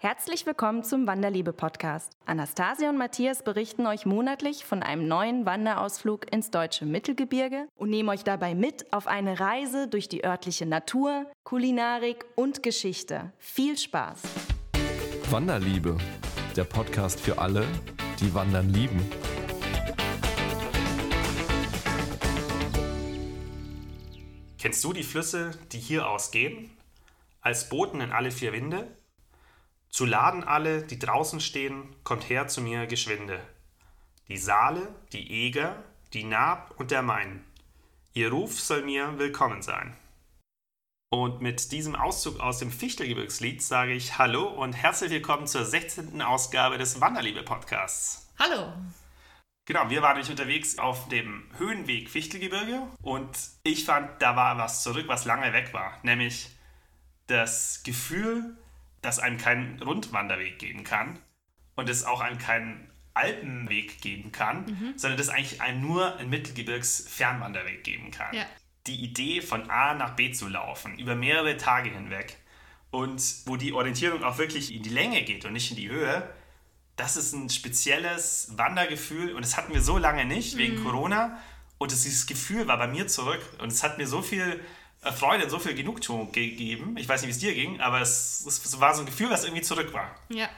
Herzlich willkommen zum Wanderliebe-Podcast. Anastasia und Matthias berichten euch monatlich von einem neuen Wanderausflug ins deutsche Mittelgebirge und nehmen euch dabei mit auf eine Reise durch die örtliche Natur, Kulinarik und Geschichte. Viel Spaß! Wanderliebe, der Podcast für alle, die Wandern lieben. Kennst du die Flüsse, die hier ausgehen? Als Boten in alle vier Winde? Zu laden alle, die draußen stehen, kommt her zu mir geschwinde. Die Saale, die Eger, die Naab und der Main. Ihr Ruf soll mir willkommen sein. Und mit diesem Auszug aus dem Fichtelgebirgslied sage ich Hallo und herzlich willkommen zur 16. Ausgabe des Wanderliebe-Podcasts. Hallo. Genau, wir waren nämlich unterwegs auf dem Höhenweg Fichtelgebirge und ich fand, da war was zurück, was lange weg war. Nämlich das Gefühl, dass einem keinen Rundwanderweg geben kann und es auch einem keinen Alpenweg geben kann, mhm. sondern dass eigentlich einem nur ein Mittelgebirgs-Fernwanderweg geben kann. Ja. Die Idee von A nach B zu laufen, über mehrere Tage hinweg und wo die Orientierung auch wirklich in die Länge geht und nicht in die Höhe, das ist ein spezielles Wandergefühl und das hatten wir so lange nicht wegen mhm. Corona und dieses Gefühl war bei mir zurück und es hat mir so viel Freude, so viel Genugtuung gegeben. Ich weiß nicht, wie es dir ging, aber es, es war so ein Gefühl, was irgendwie zurück war. Ja.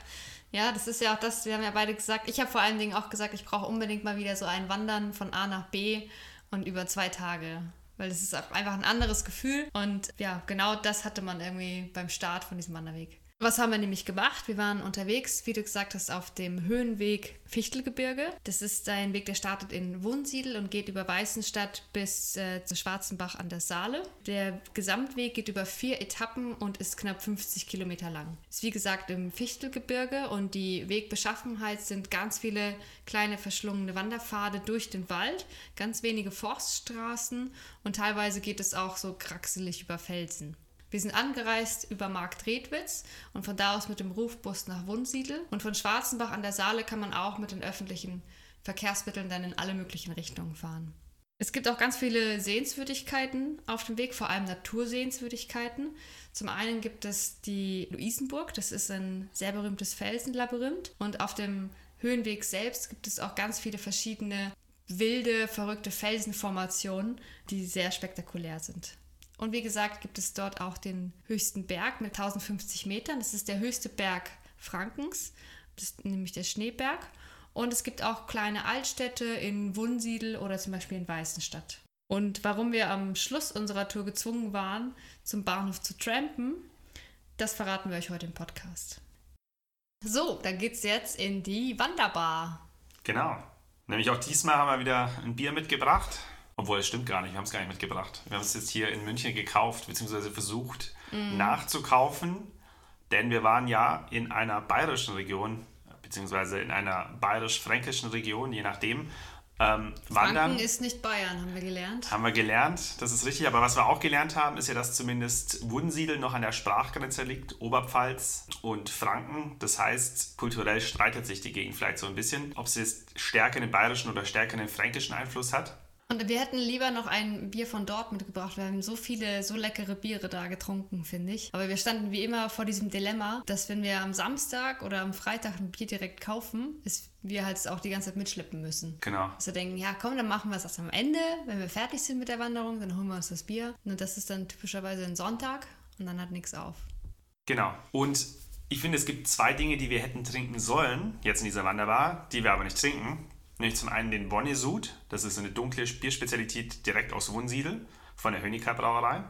Ja, das ist ja auch das, wir haben ja beide gesagt, ich habe vor allen Dingen auch gesagt, ich brauche unbedingt mal wieder so ein Wandern von A nach B und über zwei Tage. Weil es ist einfach ein anderes Gefühl. Und ja, genau das hatte man irgendwie beim Start von diesem Wanderweg. Was haben wir nämlich gemacht? Wir waren unterwegs, wie du gesagt hast, auf dem Höhenweg Fichtelgebirge. Das ist ein Weg, der startet in Wunsiedel und geht über Weißenstadt bis äh, zu Schwarzenbach an der Saale. Der Gesamtweg geht über vier Etappen und ist knapp 50 Kilometer lang. Ist wie gesagt im Fichtelgebirge und die Wegbeschaffenheit sind ganz viele kleine verschlungene Wanderpfade durch den Wald, ganz wenige Forststraßen und teilweise geht es auch so kraxelig über Felsen. Wir sind angereist über Markt Redwitz und von da aus mit dem Rufbus nach Wunsiedel. Und von Schwarzenbach an der Saale kann man auch mit den öffentlichen Verkehrsmitteln dann in alle möglichen Richtungen fahren. Es gibt auch ganz viele Sehenswürdigkeiten auf dem Weg, vor allem Natursehenswürdigkeiten. Zum einen gibt es die Luisenburg, das ist ein sehr berühmtes Felsenlabyrinth. Und auf dem Höhenweg selbst gibt es auch ganz viele verschiedene wilde, verrückte Felsenformationen, die sehr spektakulär sind. Und wie gesagt, gibt es dort auch den höchsten Berg mit 1050 Metern. Das ist der höchste Berg Frankens, das ist nämlich der Schneeberg. Und es gibt auch kleine Altstädte in Wunsiedel oder zum Beispiel in Weißenstadt. Und warum wir am Schluss unserer Tour gezwungen waren, zum Bahnhof zu trampen, das verraten wir euch heute im Podcast. So, dann geht's jetzt in die Wanderbar. Genau. Nämlich auch diesmal haben wir wieder ein Bier mitgebracht. Obwohl, es stimmt gar nicht, wir haben es gar nicht mitgebracht. Wir haben es jetzt hier in München gekauft, beziehungsweise versucht mm. nachzukaufen, denn wir waren ja in einer bayerischen Region, beziehungsweise in einer bayerisch-fränkischen Region, je nachdem. Ähm, Wandern ist nicht Bayern, haben wir gelernt. Haben wir gelernt, das ist richtig. Aber was wir auch gelernt haben, ist ja, dass zumindest Wunsiedel noch an der Sprachgrenze liegt, Oberpfalz und Franken. Das heißt, kulturell streitet sich die Gegend vielleicht so ein bisschen, ob sie jetzt stärker den bayerischen oder stärker den fränkischen Einfluss hat. Und wir hätten lieber noch ein Bier von dort mitgebracht. Wir haben so viele, so leckere Biere da getrunken, finde ich. Aber wir standen wie immer vor diesem Dilemma, dass wenn wir am Samstag oder am Freitag ein Bier direkt kaufen, ist wir halt auch die ganze Zeit mitschleppen müssen. Genau. Dass wir denken, ja komm, dann machen wir es erst am Ende. Wenn wir fertig sind mit der Wanderung, dann holen wir uns das Bier. Und das ist dann typischerweise ein Sonntag und dann hat nichts auf. Genau. Und ich finde, es gibt zwei Dinge, die wir hätten trinken sollen, jetzt in dieser Wanderbar, die wir aber nicht trinken. Nämlich zum einen den Bonnesud, das ist eine dunkle Bierspezialität direkt aus Wunsiedel von der Höniker Brauerei.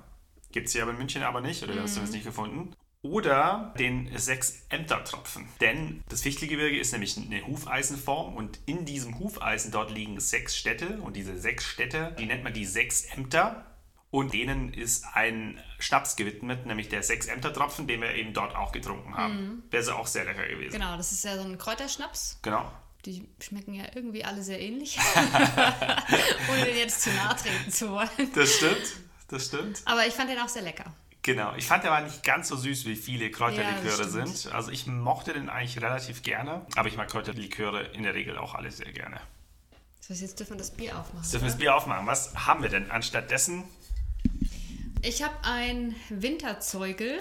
Gibt es hier aber in München aber nicht, oder mhm. hast du das nicht gefunden? Oder den sechs Ämtertropfen. Denn das Fichtelgebirge ist nämlich eine Hufeisenform und in diesem Hufeisen dort liegen sechs Städte und diese sechs Städte, die nennt man die sechs Ämter. Und denen ist ein Schnaps gewidmet, nämlich der sechs Ämtertropfen, den wir eben dort auch getrunken haben. Mhm. Der ist auch sehr lecker gewesen. Genau, das ist ja so ein Kräuterschnaps. Genau. Die schmecken ja irgendwie alle sehr ähnlich. Ohne den jetzt zu nahe treten zu wollen. Das stimmt, das stimmt. Aber ich fand den auch sehr lecker. Genau, ich fand der war nicht ganz so süß, wie viele Kräuterliköre ja, sind. Also ich mochte den eigentlich relativ gerne, aber ich mag Kräuterliköre in der Regel auch alle sehr gerne. Heißt, jetzt dürfen wir das Bier aufmachen. Jetzt dürfen wir das Bier aufmachen. Was haben wir denn anstatt dessen? Ich habe ein Winterzeugel.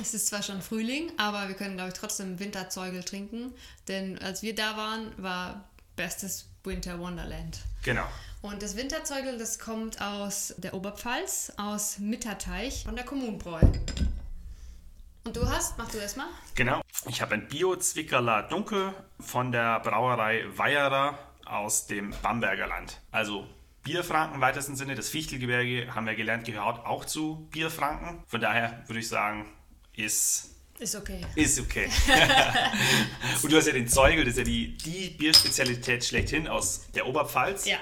Es ist zwar schon Frühling, aber wir können, glaube ich, trotzdem Winterzeugel trinken. Denn als wir da waren, war bestes Winter Wonderland. Genau. Und das Winterzeugel, das kommt aus der Oberpfalz, aus Mitterteich von der Kommunbräu. Und du hast, mach du erst mal. Genau. Ich habe ein Bio-Zwickerler Dunkel von der Brauerei Weierer aus dem Bamberger Land. Also Bierfranken im weitesten Sinne. Das Fichtelgebirge, haben wir gelernt, gehört auch zu Bierfranken. Von daher würde ich sagen, ist Ist okay. ist okay. Und du hast ja den Zeugel, das ist ja die, die Bierspezialität schlechthin aus der Oberpfalz. Ja.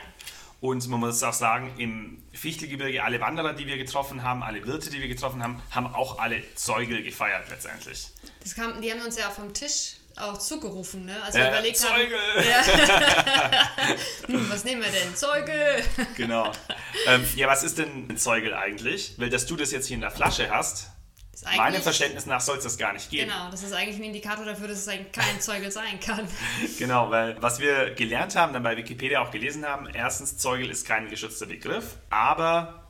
Und man muss auch sagen, im Fichtelgebirge, alle Wanderer, die wir getroffen haben, alle Wirte, die wir getroffen haben, haben auch alle Zeugel gefeiert letztendlich. Das kam, die haben uns ja vom Tisch auch zugerufen, ne? Als Äh, wir überlegt Zeugel! haben. Ja. hm, was nehmen wir denn? Zeugel! Genau. ähm, ja, was ist denn ein Zeugel eigentlich? Weil, dass du das jetzt hier in der Flasche hast, meinem Verständnis nach soll es das gar nicht geben. Genau, das ist eigentlich ein Indikator dafür, dass es eigentlich kein Zeugel sein kann. Genau, weil was wir gelernt haben, dann bei Wikipedia auch gelesen haben, erstens, Zeugel ist kein geschützter Begriff, aber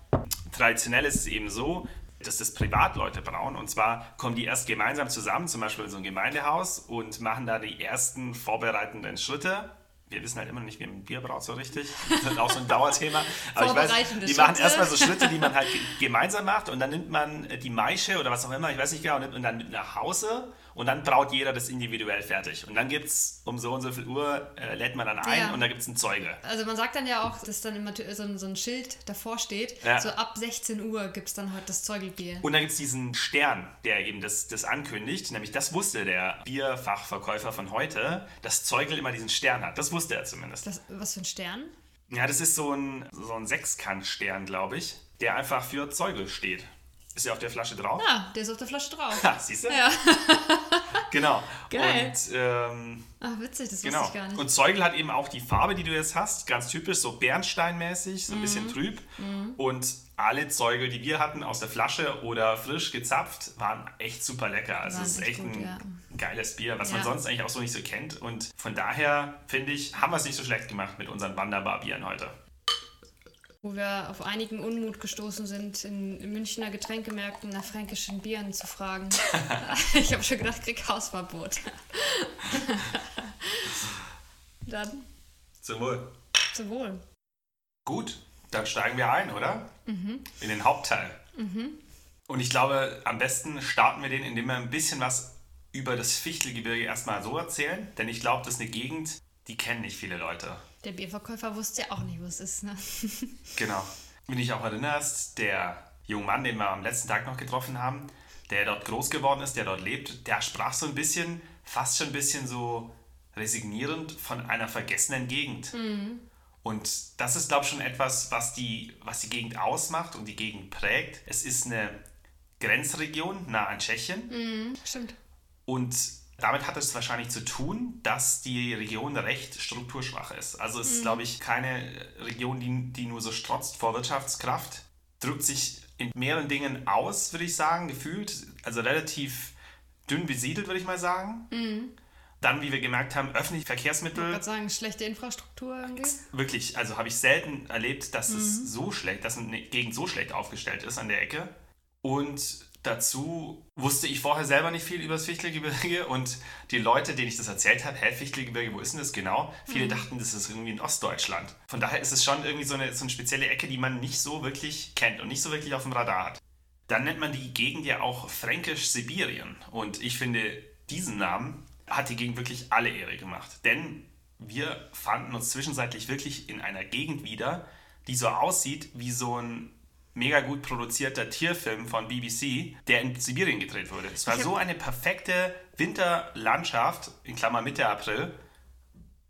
traditionell ist es eben so, dass das Privatleute brauen. Und zwar kommen die erst gemeinsam zusammen, zum Beispiel in so ein Gemeindehaus und machen da die ersten vorbereitenden Schritte. Wir wissen halt immer noch nicht, wie man Bier braut so richtig. Das ist auch so ein Dauerthema. Aber ich weiß, die machen erstmal so Schritte, die man halt ge- gemeinsam macht und dann nimmt man äh, die Maische oder was auch immer, ich weiß nicht genau, und nimmt man dann mit nach Hause und dann braut jeder das individuell fertig. Und dann gibt es um so und so viel Uhr, äh, lädt man dann ein Ja. und da gibt es einen Zeuge. Also man sagt dann ja auch, dass dann immer so ein, so ein Schild davor steht, Ja. so ab 16 Uhr gibt es dann heute das Zeugelbier. Und dann gibt es diesen Stern, der eben das, das ankündigt. Nämlich das wusste der Bierfachverkäufer von heute, dass Zeugel immer diesen Stern hat. Das wusste er zumindest. Das, was für ein Stern? Ja, das ist so ein, so ein Sechskantstern, glaube ich, der einfach für Zeugel steht. Ist ja auf der Flasche drauf. Ah, der ist auf der Flasche drauf. Ha, siehst du? Ja. Genau. Geil. Und ähm, Ach, witzig, das wusste Genau. ich gar nicht. Und Zeugel hat eben auch die Farbe, die du jetzt hast, ganz typisch, so Bernsteinmäßig, so ein bisschen Mhm. trüb. Und alle Zeugel, die wir hatten aus der Flasche oder frisch gezapft, waren echt super lecker. Also es ist echt gut, ein ja. geiles Bier, was man Ja. sonst eigentlich auch so nicht so kennt. Und von daher, finde ich, haben wir es nicht so schlecht gemacht mit unseren Wanderbar-Bieren heute. Wo wir auf einigen Unmut gestoßen sind, in Münchner Getränkemärkten nach fränkischen Bieren zu fragen. ich habe schon gedacht, krieg Hausverbot. dann Zum Wohl. zum Wohl. Gut, dann steigen wir ein, oder? Mhm. In den Hauptteil. Und ich glaube, am besten starten wir den, indem wir ein bisschen was über das Fichtelgebirge erstmal so erzählen. Denn ich glaube, das ist eine Gegend, die kennen nicht viele Leute. Der Bierverkäufer wusste ja auch nicht, wo es ist. Ne? Genau. Wenn du dich auch erinnerst, der junge Mann, den wir am letzten Tag noch getroffen haben, der dort groß geworden ist, der dort lebt, der sprach so ein bisschen, fast schon ein bisschen so resignierend von einer vergessenen Gegend. Und das ist, glaube ich, schon etwas, was die, was die Gegend ausmacht und die Gegend prägt. Es ist eine Grenzregion nah an Tschechien. Stimmt. Und damit hat es wahrscheinlich zu tun, dass die Region recht strukturschwach ist. Also es ist, glaube ich, keine Region, die, die nur so strotzt vor Wirtschaftskraft. Drückt sich in mehreren Dingen aus, würde ich sagen, gefühlt. Also relativ dünn besiedelt, würde ich mal sagen. Dann, wie wir gemerkt haben, öffentliche Ich Verkehrsmittel. wollte sagen, schlechte Infrastruktur irgendwie. Wirklich, also habe ich selten erlebt, dass es so schlecht, dass eine Gegend so schlecht aufgestellt ist an der Ecke. Und dazu wusste ich vorher selber nicht viel über das Fichtelgebirge und die Leute, denen ich das erzählt habe, hä, Fichtelgebirge, wo ist denn das genau? Viele dachten, das ist irgendwie in Ostdeutschland. Von daher ist es schon irgendwie so eine, so eine spezielle Ecke, die man nicht so wirklich kennt und nicht so wirklich auf dem Radar hat. Dann nennt man die Gegend ja auch Fränkisch-Sibirien. Und ich finde, diesen Namen hat die Gegend wirklich alle Ehre gemacht. Denn wir fanden uns zwischenzeitlich wirklich in einer Gegend wieder, die so aussieht wie so ein mega gut produzierter Tierfilm von BBC, der in Sibirien gedreht wurde. Es war so eine perfekte Winterlandschaft, in Klammer Mitte April.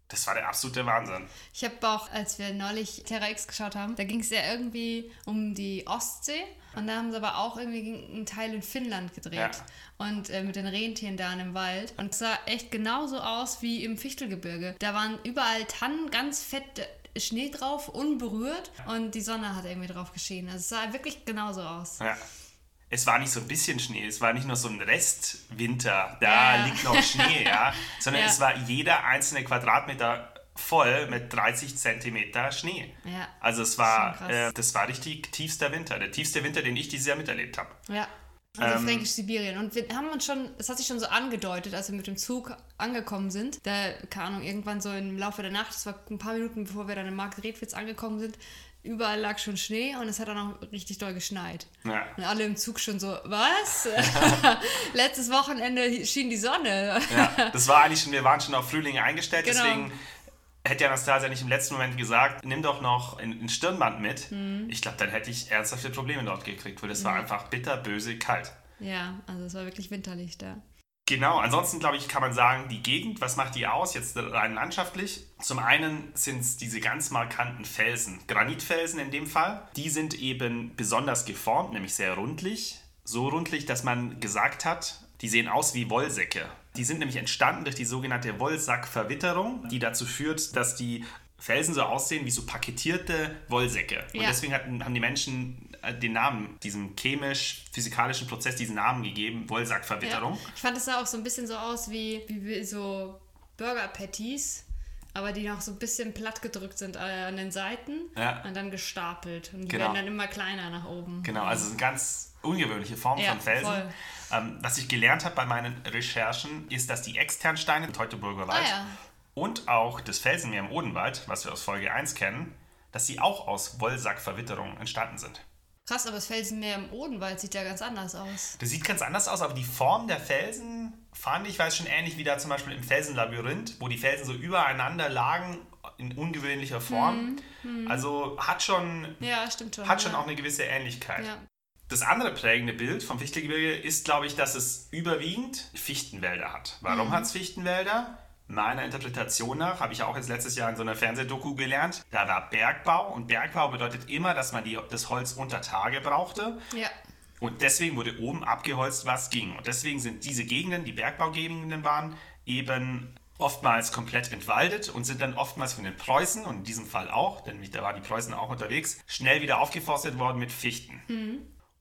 Das war der absolute Wahnsinn. Ich habe auch, als wir neulich Terra X geschaut haben, da ging es ja irgendwie um die Ostsee und da haben sie aber auch irgendwie einen Teil in Finnland gedreht Ja. und äh, mit den Rentieren da im Wald und es sah echt genauso aus wie im Fichtelgebirge. Da waren überall Tannen, ganz fett äh, Schnee drauf, unberührt und die Sonne hat irgendwie drauf geschienen. Also es sah wirklich genauso aus. Ja. Es war nicht so ein bisschen Schnee, es war nicht nur so ein Restwinter, da Ja, liegt noch Schnee, ja, sondern Ja. es war jeder einzelne Quadratmeter voll mit 30 Zentimeter Schnee. Ja, Also es war, äh, das war richtig tiefster Winter, der tiefste Winter, den ich dieses Jahr miterlebt habe. Ja. Also Ähm, Fränkisch-Sibirien. Und wir haben uns schon, es hat sich schon so angedeutet, als wir mit dem Zug angekommen sind. Da, keine Ahnung, irgendwann so im Laufe der Nacht, das war ein paar Minuten bevor wir dann in Margretwitz angekommen sind, überall lag schon Schnee und es hat dann auch richtig doll geschneit. Ja. Und alle im Zug schon so, was? Letztes Wochenende schien die Sonne. Ja, das war eigentlich schon, wir waren schon auf Frühling eingestellt, Genau. deswegen hätte Anastasia nicht im letzten Moment gesagt, nimm doch noch ein, ein Stirnband mit. Mhm. Ich glaube, dann hätte ich ernsthafte Probleme dort gekriegt, weil es war einfach bitter, böse, kalt. Ja, also es war wirklich winterlich da. Genau, ansonsten glaube ich, kann man sagen, die Gegend, was macht die aus, jetzt rein landschaftlich? Zum einen sind es diese ganz markanten Felsen, Granitfelsen in dem Fall. Die sind eben besonders geformt, nämlich sehr rundlich. So rundlich, dass man gesagt hat, die sehen aus wie Wollsäcke. Die sind nämlich entstanden durch die sogenannte Wollsackverwitterung, die dazu führt, dass die Felsen so aussehen wie so paketierte Wollsäcke. Und Ja. deswegen hatten, haben die Menschen äh, den Namen, diesem chemisch-physikalischen Prozess, diesen Namen gegeben, Wollsackverwitterung. Ja. Ich fand es sah auch so ein bisschen so aus wie, wie so Burger-Patties, aber die noch so ein bisschen platt gedrückt sind äh, an den Seiten Ja. und dann gestapelt. Und die Genau. werden dann immer kleiner nach oben. Genau, also eine ganz ungewöhnliche Form von Felsen. voll. Ähm, was ich gelernt habe bei meinen Recherchen, ist, dass die Externsteine im Teutoburger Wald Ah, ja. und auch das Felsenmeer im Odenwald, was wir aus Folge 1 kennen, dass sie auch aus Wollsackverwitterung entstanden sind. Krass, aber das Felsenmeer im Odenwald sieht ja ganz anders aus. Das sieht ganz anders aus, aber die Form der Felsen fand ich, weiß schon ähnlich wie da zum Beispiel im Felsenlabyrinth, wo die Felsen so übereinander lagen in ungewöhnlicher Form. Also hat schon, Ja, schon. hat schon ja. auch eine gewisse Ähnlichkeit. Ja. Das andere prägende Bild vom Fichtelgebirge ist, glaube ich, dass es überwiegend Fichtenwälder hat. Warum Mhm. hat es Fichtenwälder? Meiner Interpretation nach, habe ich auch jetzt letztes Jahr in so einer Fernsehdoku gelernt, da war Bergbau und Bergbau bedeutet immer, dass man die, das Holz unter Tage brauchte ja. und deswegen wurde oben abgeholzt, was ging. Und deswegen sind diese Gegenden, die Bergbaugegenden waren, eben oftmals komplett entwaldet und sind dann oftmals von den Preußen, und in diesem Fall auch, denn da waren die Preußen auch unterwegs, schnell wieder aufgeforstet worden mit Fichten.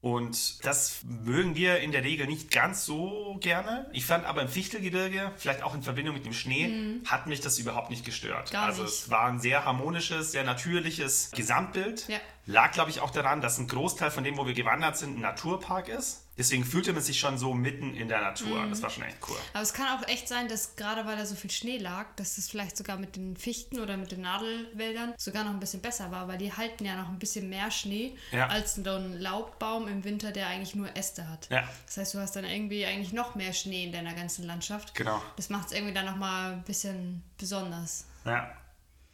Und das mögen wir in der Regel nicht ganz so gerne. Ich fand aber im Fichtelgebirge, vielleicht auch in Verbindung mit dem Schnee, hat mich das überhaupt nicht gestört. Gar also nicht. es war ein sehr harmonisches, sehr natürliches Gesamtbild. Ja. Lag, glaube ich, auch daran, dass ein Großteil von dem, wo wir gewandert sind, ein Naturpark ist. Deswegen fühlte man sich schon so mitten in der Natur. Mhm. Das war schon echt cool. Aber es kann auch echt sein, dass gerade weil da so viel Schnee lag, dass das vielleicht sogar mit den Fichten oder mit den Nadelwäldern sogar noch ein bisschen besser war, weil die halten ja noch ein bisschen mehr Schnee Ja. als so ein Laubbaum im Winter, der eigentlich nur Äste hat. Ja. Das heißt, du hast dann irgendwie eigentlich noch mehr Schnee in deiner ganzen Landschaft. Genau. Das macht es irgendwie dann nochmal ein bisschen besonders. Ja.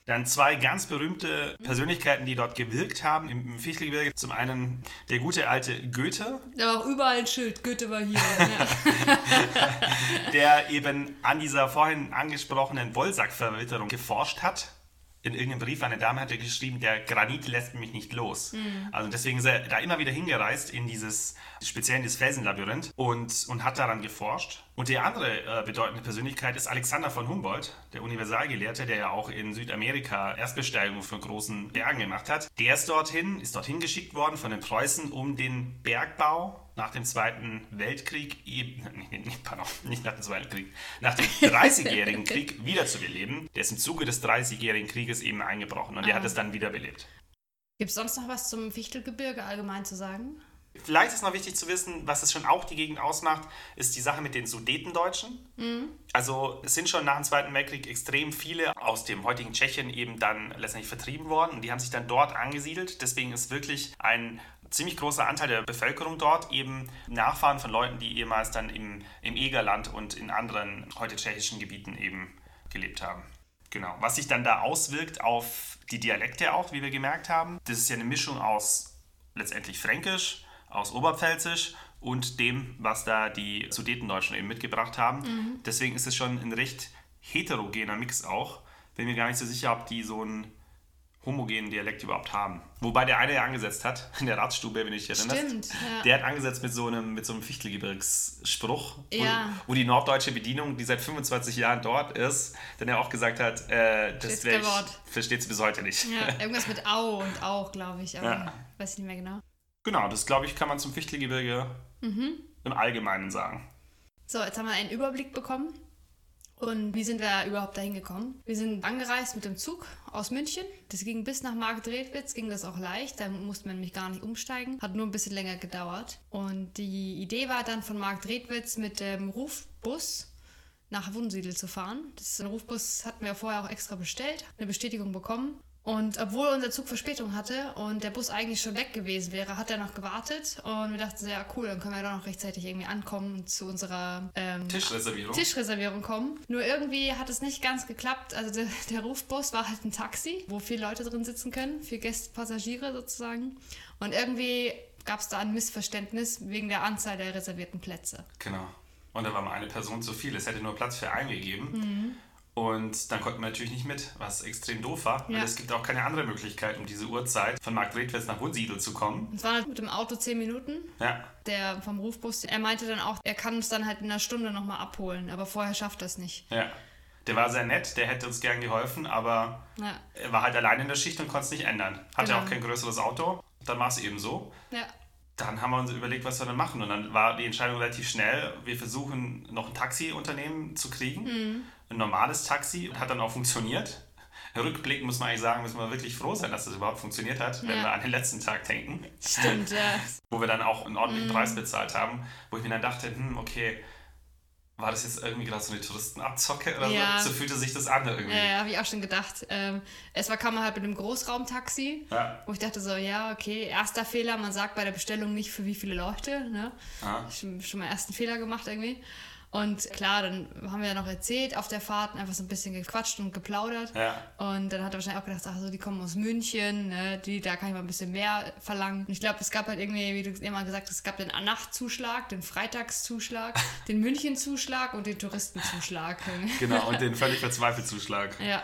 Dann zwei ganz berühmte Persönlichkeiten, die dort gewirkt haben im Fichtelgebirge. Zum einen der gute alte Goethe, Da war auch überall ein Schild, Goethe war hier. der eben an dieser vorhin angesprochenen Wollsackverwitterung geforscht hat. In irgendeinem Brief eine Dame hat er geschrieben, der Granit lässt mich nicht los. Also deswegen ist er da immer wieder hingereist in dieses, speziell in dieses Felsenlabyrinth und, und hat daran geforscht. Und die andere äh, bedeutende Persönlichkeit ist Alexander von Humboldt, der Universalgelehrte, der ja auch in Südamerika Erstbesteigung von großen Bergen gemacht hat. Der ist dorthin, ist dorthin geschickt worden von den Preußen, um den Bergbau nach dem Zweiten Weltkrieg, eben, nee, nee, pardon, nicht nach dem Zweiten Krieg, nach dem 30-jährigen Krieg wiederzubeleben. Der ist im Zuge des 30-jährigen Krieges eben eingebrochen und der hat es dann wiederbelebt. Gibt es sonst noch was zum Fichtelgebirge allgemein zu sagen? Vielleicht ist noch wichtig zu wissen, was es schon auch die Gegend ausmacht, ist die Sache mit den Sudetendeutschen. Also es sind schon nach dem Zweiten Weltkrieg extrem viele aus dem heutigen Tschechien eben dann letztendlich vertrieben worden und die haben sich dann dort angesiedelt. Deswegen ist wirklich ein ziemlich großer Anteil der Bevölkerung dort eben Nachfahren von Leuten, die ehemals dann im, im Egerland und in anderen heute tschechischen Gebieten eben gelebt haben. Genau. Was sich dann da auswirkt auf die Dialekte auch, wie wir gemerkt haben. Das ist ja eine Mischung aus letztendlich Fränkisch, aus Oberpfälzisch und dem, was da die Sudetendeutschen eben mitgebracht haben. Deswegen ist es schon ein recht heterogener Mix auch. Bin mir gar nicht so sicher, ob die so einen homogenen Dialekt überhaupt haben. Wobei der eine ja angesetzt hat, in der Ratsstube, wenn ich dich erinnerst. Stimmt, ja. Der hat angesetzt mit so einem, mit so einem Fichtelgebirgsspruch, Ja. wo, wo die norddeutsche Bedienung, die seit 25 Jahren dort ist, dann ja auch gesagt hat, äh, das Wort. versteht's bis heute nicht. Ja, irgendwas mit Au und auch, glaube ich, aber Ja. weiß ich nicht mehr genau. Genau, das glaube ich, kann man zum Fichtelgebirge Mhm. im Allgemeinen sagen. So, jetzt haben wir einen Überblick bekommen Und wie sind wir überhaupt dahin gekommen? Wir sind angereist mit dem Zug aus München. Das ging bis nach Marktredwitz, ging das auch leicht. Da musste man nämlich gar nicht umsteigen. Hat nur ein bisschen länger gedauert. Und die Idee war dann von Marktredwitz mit dem Rufbus nach Wunsiedel zu fahren. Das ist ein Rufbus hatten wir vorher auch extra bestellt, eine Bestätigung bekommen. Und obwohl unser Zug Verspätung hatte und der Bus eigentlich schon weg gewesen wäre, hat er noch gewartet. Und wir dachten, ja cool, dann können wir doch noch rechtzeitig irgendwie ankommen und zu unserer ähm, Tischreservierung. Tischreservierung kommen. Nur irgendwie hat es nicht ganz geklappt. Also der, der Rufbus war halt ein Taxi, wo vier Leute drin sitzen können, vier Gäste, Passagiere sozusagen. Und irgendwie gab es da ein Missverständnis wegen der Anzahl der reservierten Plätze. Genau. Und da war mal eine Person zu viel. Es hätte nur Platz für einen gegeben. Und dann konnten wir natürlich nicht mit, was extrem doof war. Ja. Weil es gibt auch keine andere Möglichkeit, um diese Uhrzeit von Marktredwitz nach Wunsiedel zu kommen. Es waren halt mit dem Auto zehn Minuten. Ja, Der vom Rufbus, er meinte dann auch, er kann uns dann halt in einer Stunde nochmal abholen, aber vorher schafft er es nicht. ja. Der war sehr nett, der hätte uns gern geholfen, aber Ja. er war halt allein in der Schicht und konnte es nicht ändern. Hatte Genau. auch kein größeres Auto. Dann war es eben so. Ja. Dann haben wir uns überlegt, was wir dann machen. Und dann war die Entscheidung relativ schnell. Wir versuchen noch ein Taxiunternehmen zu kriegen. Mhm. Ein normales Taxi. Hat dann auch funktioniert. Rückblickend muss man eigentlich sagen, müssen wir wirklich froh sein, dass das überhaupt funktioniert hat, wenn Ja. wir an den letzten Tag denken. Stimmt, ja. Wo wir dann auch einen ordentlichen Preis bezahlt haben. Wo ich mir dann dachte, hm, okay, war das jetzt irgendwie gerade so eine Touristenabzocke oder Ja. so? So fühlte sich das an irgendwie. Ja, habe ich auch schon gedacht. Ähm, erstmal kam man halt mit einem Großraumtaxi, Ja. wo ich dachte so, ja, okay, erster Fehler, man sagt bei der Bestellung nicht für wie viele Leute, ne? Ja. Schon, schon mal ersten Fehler gemacht irgendwie. Und klar, dann haben wir ja noch erzählt auf der Fahrt, einfach so ein bisschen gequatscht und geplaudert. Ja. Und dann hat er wahrscheinlich auch gedacht, ach so, die kommen aus München, ne, die, da kann ich mal ein bisschen mehr verlangen. Und ich glaube, es gab halt irgendwie, wie du immer gesagt hast, es gab den Nachtzuschlag, den Freitagszuschlag, den Münchenzuschlag und den Touristenzuschlag. Genau, und den völlig verzweifelten Zuschlag. ja.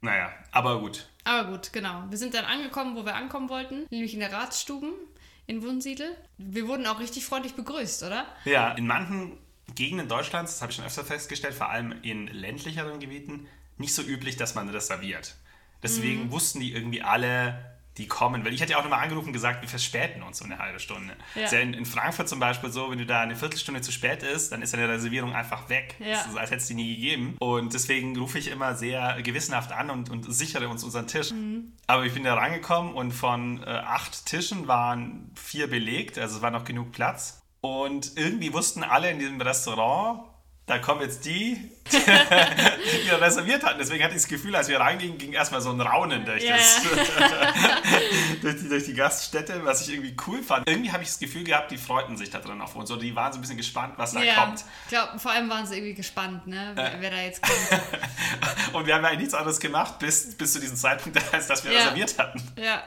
Naja, aber gut. Aber gut, genau. Wir sind dann angekommen, wo wir ankommen wollten, nämlich in der Ratsstuben in Wunsiedel. Wir wurden auch richtig freundlich begrüßt, oder? Ja, in manchen Gegenden Deutschlands, das habe ich schon öfter festgestellt, vor allem in ländlicheren Gebieten, nicht so üblich, dass man reserviert. Deswegen Mhm. wussten die irgendwie alle, die kommen. Weil ich hätte ja auch nochmal angerufen und gesagt, wir verspäten uns um eine halbe Stunde. Ja. Ist ja in, in Frankfurt zum Beispiel so, wenn du da eine Viertelstunde zu spät ist, dann ist deine Reservierung einfach weg. Ja. Ist, als hätte es die nie gegeben. Und deswegen rufe ich immer sehr gewissenhaft an und, und sichere uns unseren Tisch. Mhm. Aber ich bin da rangekommen und von äh, acht Tischen waren vier belegt, also es war noch genug Platz. Und irgendwie wussten alle in diesem Restaurant, da kommen jetzt die, die wir reserviert hatten. Deswegen hatte ich das Gefühl, als wir reingingen, ging erstmal so ein Raunen durch, Ja. das, durch, die, durch die Gaststätte, was ich irgendwie cool fand. Irgendwie habe ich das Gefühl gehabt, die freuten sich da drin auf uns. Oder die waren so ein bisschen gespannt, was da ja, kommt. ich glaube, vor allem waren sie irgendwie gespannt, ne, wer, wer da jetzt kommt. Und wir haben ja eigentlich nichts anderes gemacht, bis, bis zu diesem Zeitpunkt, als dass wir Ja. reserviert hatten. Ja.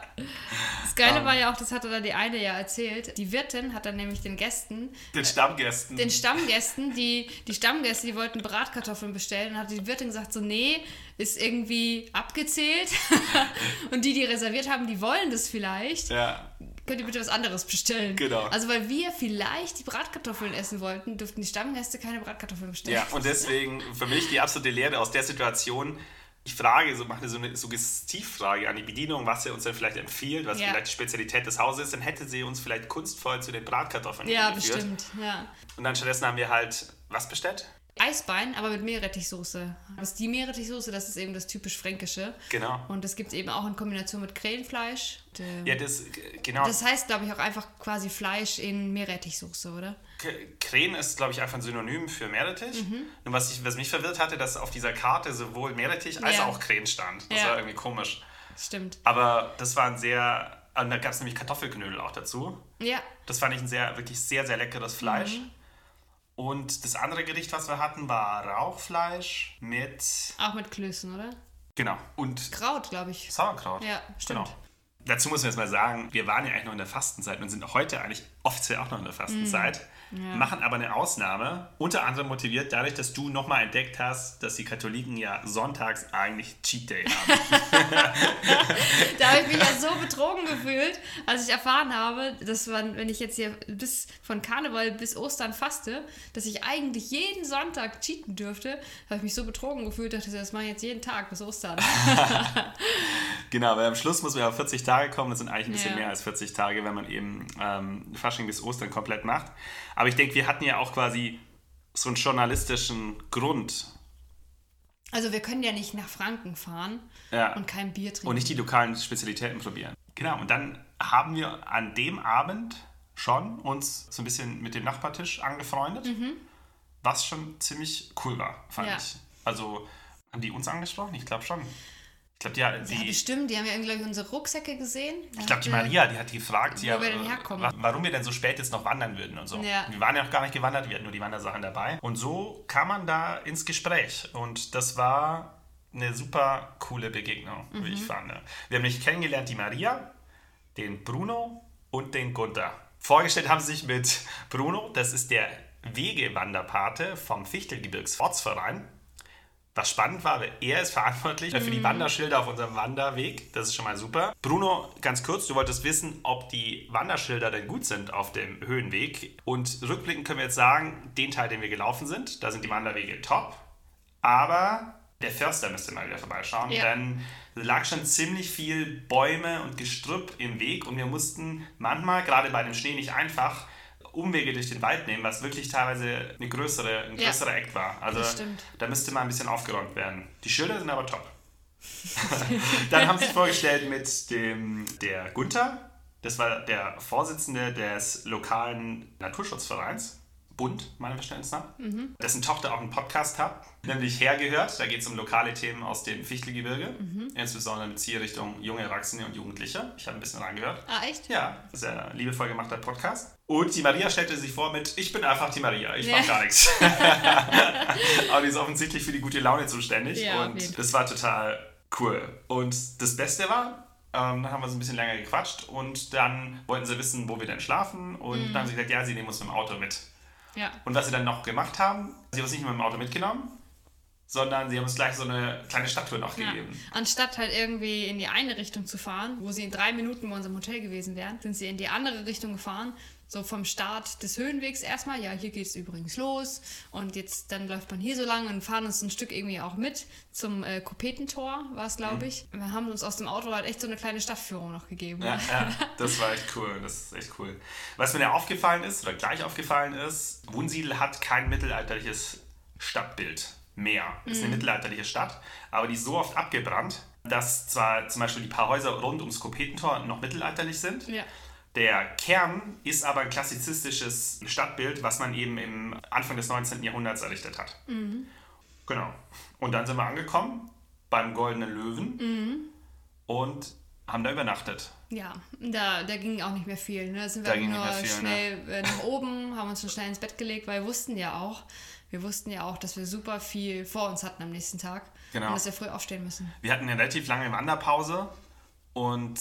Das Geile Ähm. war ja auch, das hatte dann die eine ja erzählt. Die Wirtin hat dann nämlich den Gästen, Den Stammgästen. den Stammgästen, die, die Stammgäste, die wollten Bratkartoffeln bestellen, und hat die Wirtin gesagt, so, nee, ist irgendwie abgezählt. und die, die reserviert haben, die wollen das vielleicht. ja. Könnt ihr bitte was anderes bestellen? Genau. Also, weil wir vielleicht die Bratkartoffeln essen wollten, durften die Stammgäste keine Bratkartoffeln bestellen. ja, und deswegen für mich die absolute Lehre aus der Situation. Ich frage, so mache so eine Suggestivfrage an die Bedienung, was sie uns denn vielleicht empfiehlt, was Ja. vielleicht die Spezialität des Hauses ist, dann hätte sie uns vielleicht kunstvoll zu den Bratkartoffeln Ja, geführt. bestimmt. Ja. Und dann stattdessen haben wir halt was bestellt? Eisbein, aber mit Meerrettichsoße. Das ist die Meerrettichsoße, das ist eben das typisch Fränkische. Genau. Und das gibt es eben auch in Kombination mit Krähenfleisch. Und, ähm, Ja, das, genau. Das heißt, glaube ich, auch einfach quasi Fleisch in Meerrettichsoße, oder? Krähen ist, glaube ich, einfach ein Synonym für Meerrettich. Mhm. Und was, ich, was mich verwirrt hatte, dass auf dieser Karte sowohl Meerrettich als Ja. auch Krähen stand. Das Ja. war irgendwie komisch. Stimmt. Aber das war ein sehr. Und da gab es nämlich Kartoffelknödel auch dazu. Ja, Das fand ich ein sehr, wirklich sehr, sehr leckeres Fleisch. Mhm. Und das andere Gericht, was wir hatten, war Rauchfleisch mit. auch mit Klößen, oder? Genau. Und Kraut, glaube ich. Sauerkraut. Ja, stimmt. Genau. Dazu muss man jetzt mal sagen, wir waren ja eigentlich noch in der Fastenzeit und sind heute eigentlich offiziell auch noch in der Fastenzeit, Mhm. machen aber eine Ausnahme, unter anderem motiviert dadurch, dass du nochmal entdeckt hast, dass die Katholiken ja sonntags eigentlich Cheat Day haben. Da habe ich mich ja so betrogen gefühlt, als ich erfahren habe, dass man, wenn ich jetzt hier bis von Karneval bis Ostern faste, dass ich eigentlich jeden Sonntag cheaten dürfte, habe ich mich so betrogen gefühlt, dachte ich, das mache ich jetzt jeden Tag bis Ostern. genau, weil am Schluss muss man ja auf 40 Tage kommen, das sind eigentlich ein bisschen Ja. mehr als 40 Tage, wenn man eben ähm, Fasching bis Ostern komplett macht. Aber ich denke, wir hatten ja auch quasi so einen journalistischen Grund, Also wir können ja nicht nach Franken fahren Ja. und kein Bier trinken. und nicht die lokalen Spezialitäten probieren. Genau, und dann haben wir an dem Abend schon uns so ein bisschen mit dem Nachbartisch angefreundet, was schon ziemlich cool war, fand Ja. ich. Also, haben die uns angesprochen? Ich glaube schon. Ich glaube, die, hat- ja, die, bestimmt. Die haben ja irgendwie glaub ich, unsere Rucksäcke gesehen. ich glaube, die Maria, die hat gefragt, wo ja, wir denn herkommen. wa- warum wir denn so spät jetzt noch wandern würden und so. Ja. Wir waren ja noch gar nicht gewandert, wir hatten nur die Wandersachen dabei. Und so kam man da ins Gespräch. Und das war eine super coole Begegnung, wie Mhm. ich fand. Wir haben nämlich kennengelernt die Maria, den Bruno und den Gunther. Vorgestellt haben sie sich mit Bruno, das ist der Wegewanderpate vom Fichtelgebirgs-Ortsverein. Was spannend war, weil er ist verantwortlich für die Wanderschilder auf unserem Wanderweg. Das ist schon mal super. Bruno, ganz kurz, du wolltest wissen, ob die Wanderschilder denn gut sind auf dem Höhenweg. Und rückblickend können wir jetzt sagen, den Teil, den wir gelaufen sind, da sind die Wanderwege top. Aber der Förster müsste mal wieder vorbeischauen, Ja. denn es lag schon ziemlich viel Bäume und Gestrüpp im Weg und wir mussten manchmal, gerade bei dem Schnee nicht einfach, Umwege durch den Wald nehmen, was wirklich teilweise eine größere, ein Ja. größerer Eck war. Also da müsste mal ein bisschen aufgeräumt werden. Die Schilder sind aber top. Dann haben sie sich vorgestellt mit dem der Gunther. Das war der Vorsitzende des lokalen Naturschutzvereins. Bund, meinem Verständnis nach. Mhm. Dessen Tochter auch einen Podcast hat, nämlich Hergehört. Da geht es um lokale Themen aus dem Fichtelgebirge. Mhm. Insbesondere mit Zielrichtung junge Erwachsene und Jugendliche. Ich habe ein bisschen reingehört. Ah, echt? Ja, sehr liebevoll gemachter Podcast. Und die Maria stellte sich vor mit, ich bin einfach die Maria, ich Ja. mach gar nichts. Aber die ist offensichtlich für die gute Laune zuständig Ja, und Fall. das war total cool. Und das Beste war, ähm, dann haben wir so ein bisschen länger gequatscht und dann wollten sie wissen, wo wir denn schlafen und Mhm. dann haben sie gesagt, ja, sie nehmen uns mit dem Auto mit. Ja. Und was sie dann noch gemacht haben, sie haben uns nicht mit dem Auto mitgenommen, sondern sie haben uns gleich so eine kleine Stadttour noch Ja. gegeben. Anstatt halt irgendwie in die eine Richtung zu fahren, wo sie in drei Minuten bei unserem Hotel gewesen wären, sind sie in die andere Richtung gefahren. So vom Start des Höhenwegs erstmal, ja, hier geht es übrigens los. Und jetzt dann läuft man hier so lang und fahren uns ein Stück irgendwie auch mit zum äh, Kopetentor, war es, Mhm. glaube ich. Wir haben uns aus dem Auto halt echt so eine kleine Stadtführung noch gegeben. Ja, ja, das war echt cool. Das ist echt cool. Was mir ja aufgefallen ist, oder gleich aufgefallen ist, Wunsiedel hat kein mittelalterliches Stadtbild mehr. Es ist eine mittelalterliche Stadt, aber die ist so oft abgebrannt, dass zwar zum Beispiel die paar Häuser rund ums Kopetentor noch mittelalterlich sind. Ja. Der Kern ist aber ein klassizistisches Stadtbild, was man eben im Anfang des 19. Jahrhunderts errichtet hat. Genau. Und dann sind wir angekommen beim Goldenen Löwen und haben da übernachtet. Ja, da, da ging auch nicht mehr viel. Ne? Da sind wir Da nur viel, schnell äh, nach oben, haben uns schon schnell ins Bett gelegt, weil wir wussten ja auch, wir wussten ja auch, dass wir super viel vor uns hatten am nächsten Tag. Genau. Und dass wir früh aufstehen müssen. Wir hatten eine relativ lange Wanderpause und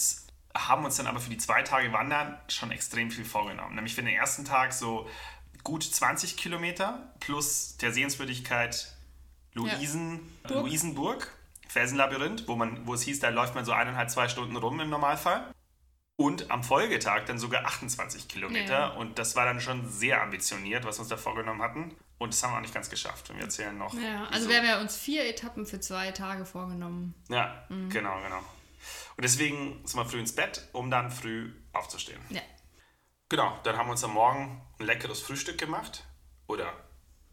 haben uns dann aber für die zwei Tage Wandern schon extrem viel vorgenommen. Nämlich für den ersten Tag so gut 20 Kilometer plus der Sehenswürdigkeit Luisen, Burg. Luisenburg, Felsenlabyrinth, wo, man, wo es hieß, da läuft man so eineinhalb, zwei Stunden rum im Normalfall. Und am Folgetag dann sogar 28 Kilometer. Ja. Und das war dann schon sehr ambitioniert, was wir uns da vorgenommen hatten. Und das haben wir auch nicht ganz geschafft. Und wir erzählen noch. Ja, also wieso. wir haben ja uns vier Etappen für zwei Tage vorgenommen. Ja, genau, genau. Und deswegen sind wir früh ins Bett, um dann früh aufzustehen. Ja. Genau, dann haben wir uns am Morgen ein leckeres Frühstück gemacht oder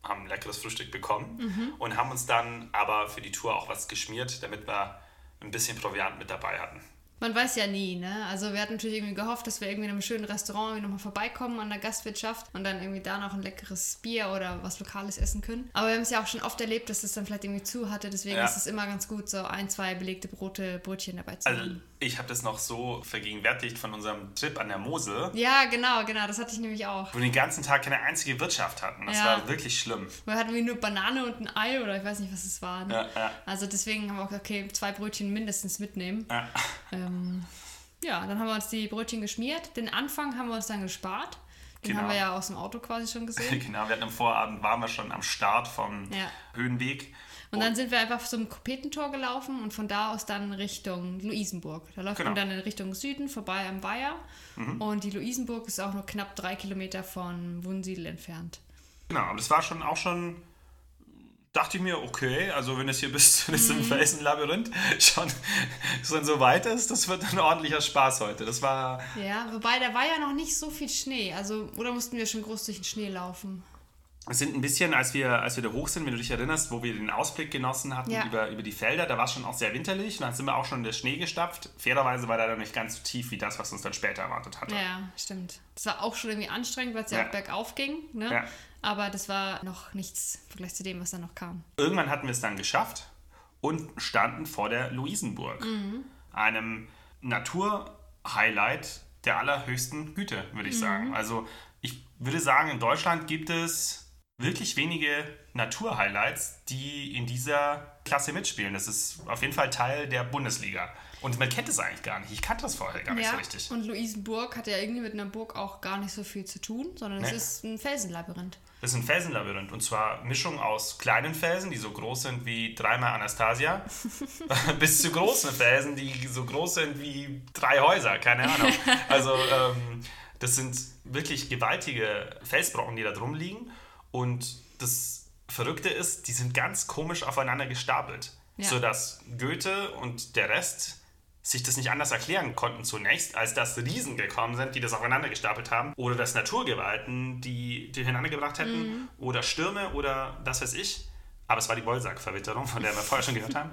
haben ein leckeres Frühstück bekommen und haben uns dann aber für die Tour auch was geschmiert, damit wir ein bisschen Proviant mit dabei hatten. Man weiß ja nie, ne? Also wir hatten natürlich irgendwie gehofft, dass wir irgendwie in einem schönen Restaurant irgendwie nochmal vorbeikommen an der Gastwirtschaft und dann irgendwie da noch ein leckeres Bier oder was Lokales essen können. Aber wir haben es ja auch schon oft erlebt, dass es dann vielleicht irgendwie zu hatte. Deswegen Ja. ist es immer ganz gut, so ein, zwei belegte Brote, Brötchen dabei zu Also haben. Ich habe das noch so vergegenwärtigt von unserem Trip an der Mosel, Ja, genau, genau. Das hatte ich nämlich auch. wo wir den ganzen Tag keine einzige Wirtschaft hatten. Das Ja. war wirklich schlimm. Wir hatten wie nur Banane und ein Ei oder ich weiß nicht, was es war. Ne? Ja, ja. Also deswegen haben wir auch gesagt, okay, zwei Brötchen mindestens mitnehmen. Ja. Ähm, ja, dann haben wir uns die Brötchen geschmiert. Den Anfang haben wir uns dann gespart. Den Genau. haben wir ja aus dem Auto quasi schon gesehen. Genau, wir hatten am Vorabend, waren wir schon am Start vom. Höhenweg. Und dann sind wir einfach zum Kopetentor gelaufen und von da aus dann Richtung Luisenburg. Da läuft Genau. man dann in Richtung Süden vorbei am Weiher. Mhm. Und die Luisenburg ist auch nur knapp drei Kilometer von Wunsiedel entfernt. Genau, aber das war schon auch schon, dachte ich mir, okay, also wenn es hier bis, zum Felsenlabyrinth schon, schon so weit ist, das wird ein ordentlicher Spaß heute. Das war, Ja, wobei da war ja noch nicht so viel Schnee. Also, oder mussten wir schon groß durch den Schnee laufen? Es sind ein bisschen, als wir, als wir da hoch sind, wenn du dich erinnerst, wo wir den Ausblick genossen hatten Ja. über, über die Felder, da war es schon auch sehr winterlich und dann sind wir auch schon in der Schnee gestapft. Fairerweise war der dann nicht ganz so tief wie das, was uns dann später erwartet hatte. Ja, stimmt. Das war auch schon irgendwie anstrengend, weil es ja. Ja. auch bergauf ging. Ne? Ja. Aber das war noch nichts im Vergleich zu dem, was dann noch kam. Irgendwann hatten wir es dann geschafft und standen vor der Luisenburg, einem Naturhighlight der allerhöchsten Güte, würde ich sagen. Also ich würde sagen, in Deutschland gibt es wirklich wenige Naturhighlights, die in dieser Klasse mitspielen. Das ist auf jeden Fall Teil der Bundesliga. Und man kennt es eigentlich gar nicht. Ich kannte das vorher gar nicht ja, so richtig. und Luisenburg hat ja irgendwie mit einer Burg auch gar nicht so viel zu tun, sondern es Nee. ist ein Felsenlabyrinth. Das ist ein Felsenlabyrinth. Und zwar Mischung aus kleinen Felsen, die so groß sind wie dreimal Anastasia, bis zu großen Felsen, die so groß sind wie drei Häuser. Keine Ahnung. Also, ähm, das sind wirklich gewaltige Felsbrocken, die da drum liegen. Und das Verrückte ist, die sind ganz komisch aufeinander gestapelt. Ja. Sodass Goethe und der Rest sich das nicht anders erklären konnten zunächst, als dass Riesen gekommen sind, die das aufeinander gestapelt haben, oder dass Naturgewalten, die die durcheinander gebracht hätten, oder Stürme oder das weiß ich. Aber es war die Wollsack-Verwitterung, von der wir vorher schon gehört haben.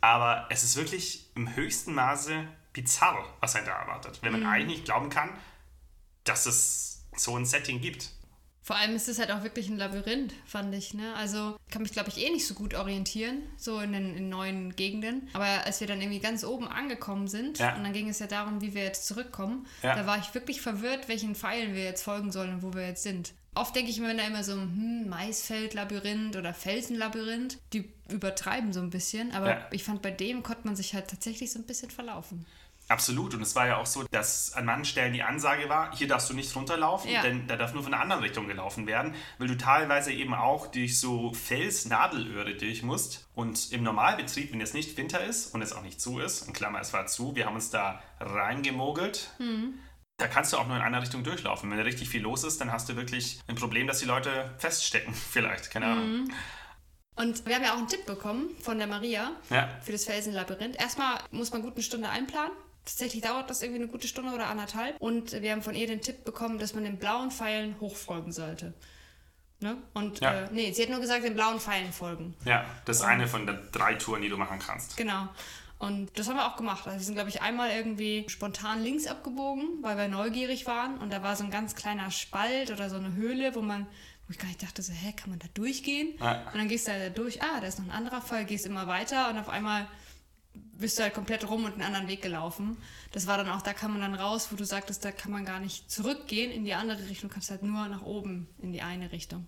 Aber es ist wirklich im höchsten Maße bizarr, was einen da erwartet, wenn man eigentlich nicht glauben kann, dass es so ein Setting gibt. Vor allem ist es halt auch wirklich ein Labyrinth, fand ich. Ne? Also kann mich, glaube ich, eh nicht so gut orientieren, so in den in neuen Gegenden. Aber als wir dann irgendwie ganz oben angekommen sind, Ja. und dann ging es ja darum, wie wir jetzt zurückkommen, Ja. da war ich wirklich verwirrt, welchen Pfeilen wir jetzt folgen sollen und wo wir jetzt sind. Oft denke ich mir da immer so, hm, Maisfeld-Labyrinth oder Felsenlabyrinth. Die übertreiben so ein bisschen, aber Ja. ich fand, bei dem konnte man sich halt tatsächlich so ein bisschen verlaufen. Absolut. Und es war ja auch so, dass an manchen Stellen die Ansage war, hier darfst du nicht runterlaufen, Ja. denn da darf nur von einer anderen Richtung gelaufen werden, weil du teilweise eben auch durch so Felsnadelöhre durch musst. Und im Normalbetrieb, wenn es nicht Winter ist und es auch nicht zu ist, in Klammer, es war zu, wir haben uns da reingemogelt. Da kannst du auch nur in einer Richtung durchlaufen. Wenn da richtig viel los ist, dann hast du wirklich ein Problem, dass die Leute feststecken, vielleicht, keine Ahnung. Und wir haben ja auch einen Tipp bekommen von der Maria Ja. für das Felsenlabyrinth. Erstmal muss man gut eine Stunde einplanen. Tatsächlich dauert das irgendwie eine gute Stunde oder anderthalb. Und wir haben von ihr den Tipp bekommen, dass man den blauen Pfeilen hochfolgen sollte. Ne? Und Ja. äh, nee, sie hat nur gesagt, den blauen Pfeilen folgen. Ja, das ist eine von den drei Touren, die du machen kannst. Genau. Und das haben wir auch gemacht. Also wir sind, glaube ich, einmal irgendwie spontan links abgebogen, weil wir neugierig waren. Und da war so ein ganz kleiner Spalt oder so eine Höhle, wo man, wo ich gar nicht dachte, so, hä, kann man da durchgehen? Ja. Und dann gehst du da durch, ah, da ist noch ein anderer Fall, gehst immer weiter und auf einmal bist du halt komplett rum und einen anderen Weg gelaufen. Das war dann auch, da kann man dann raus, wo du sagtest, da kann man gar nicht zurückgehen in die andere Richtung, kannst halt nur nach oben in die eine Richtung.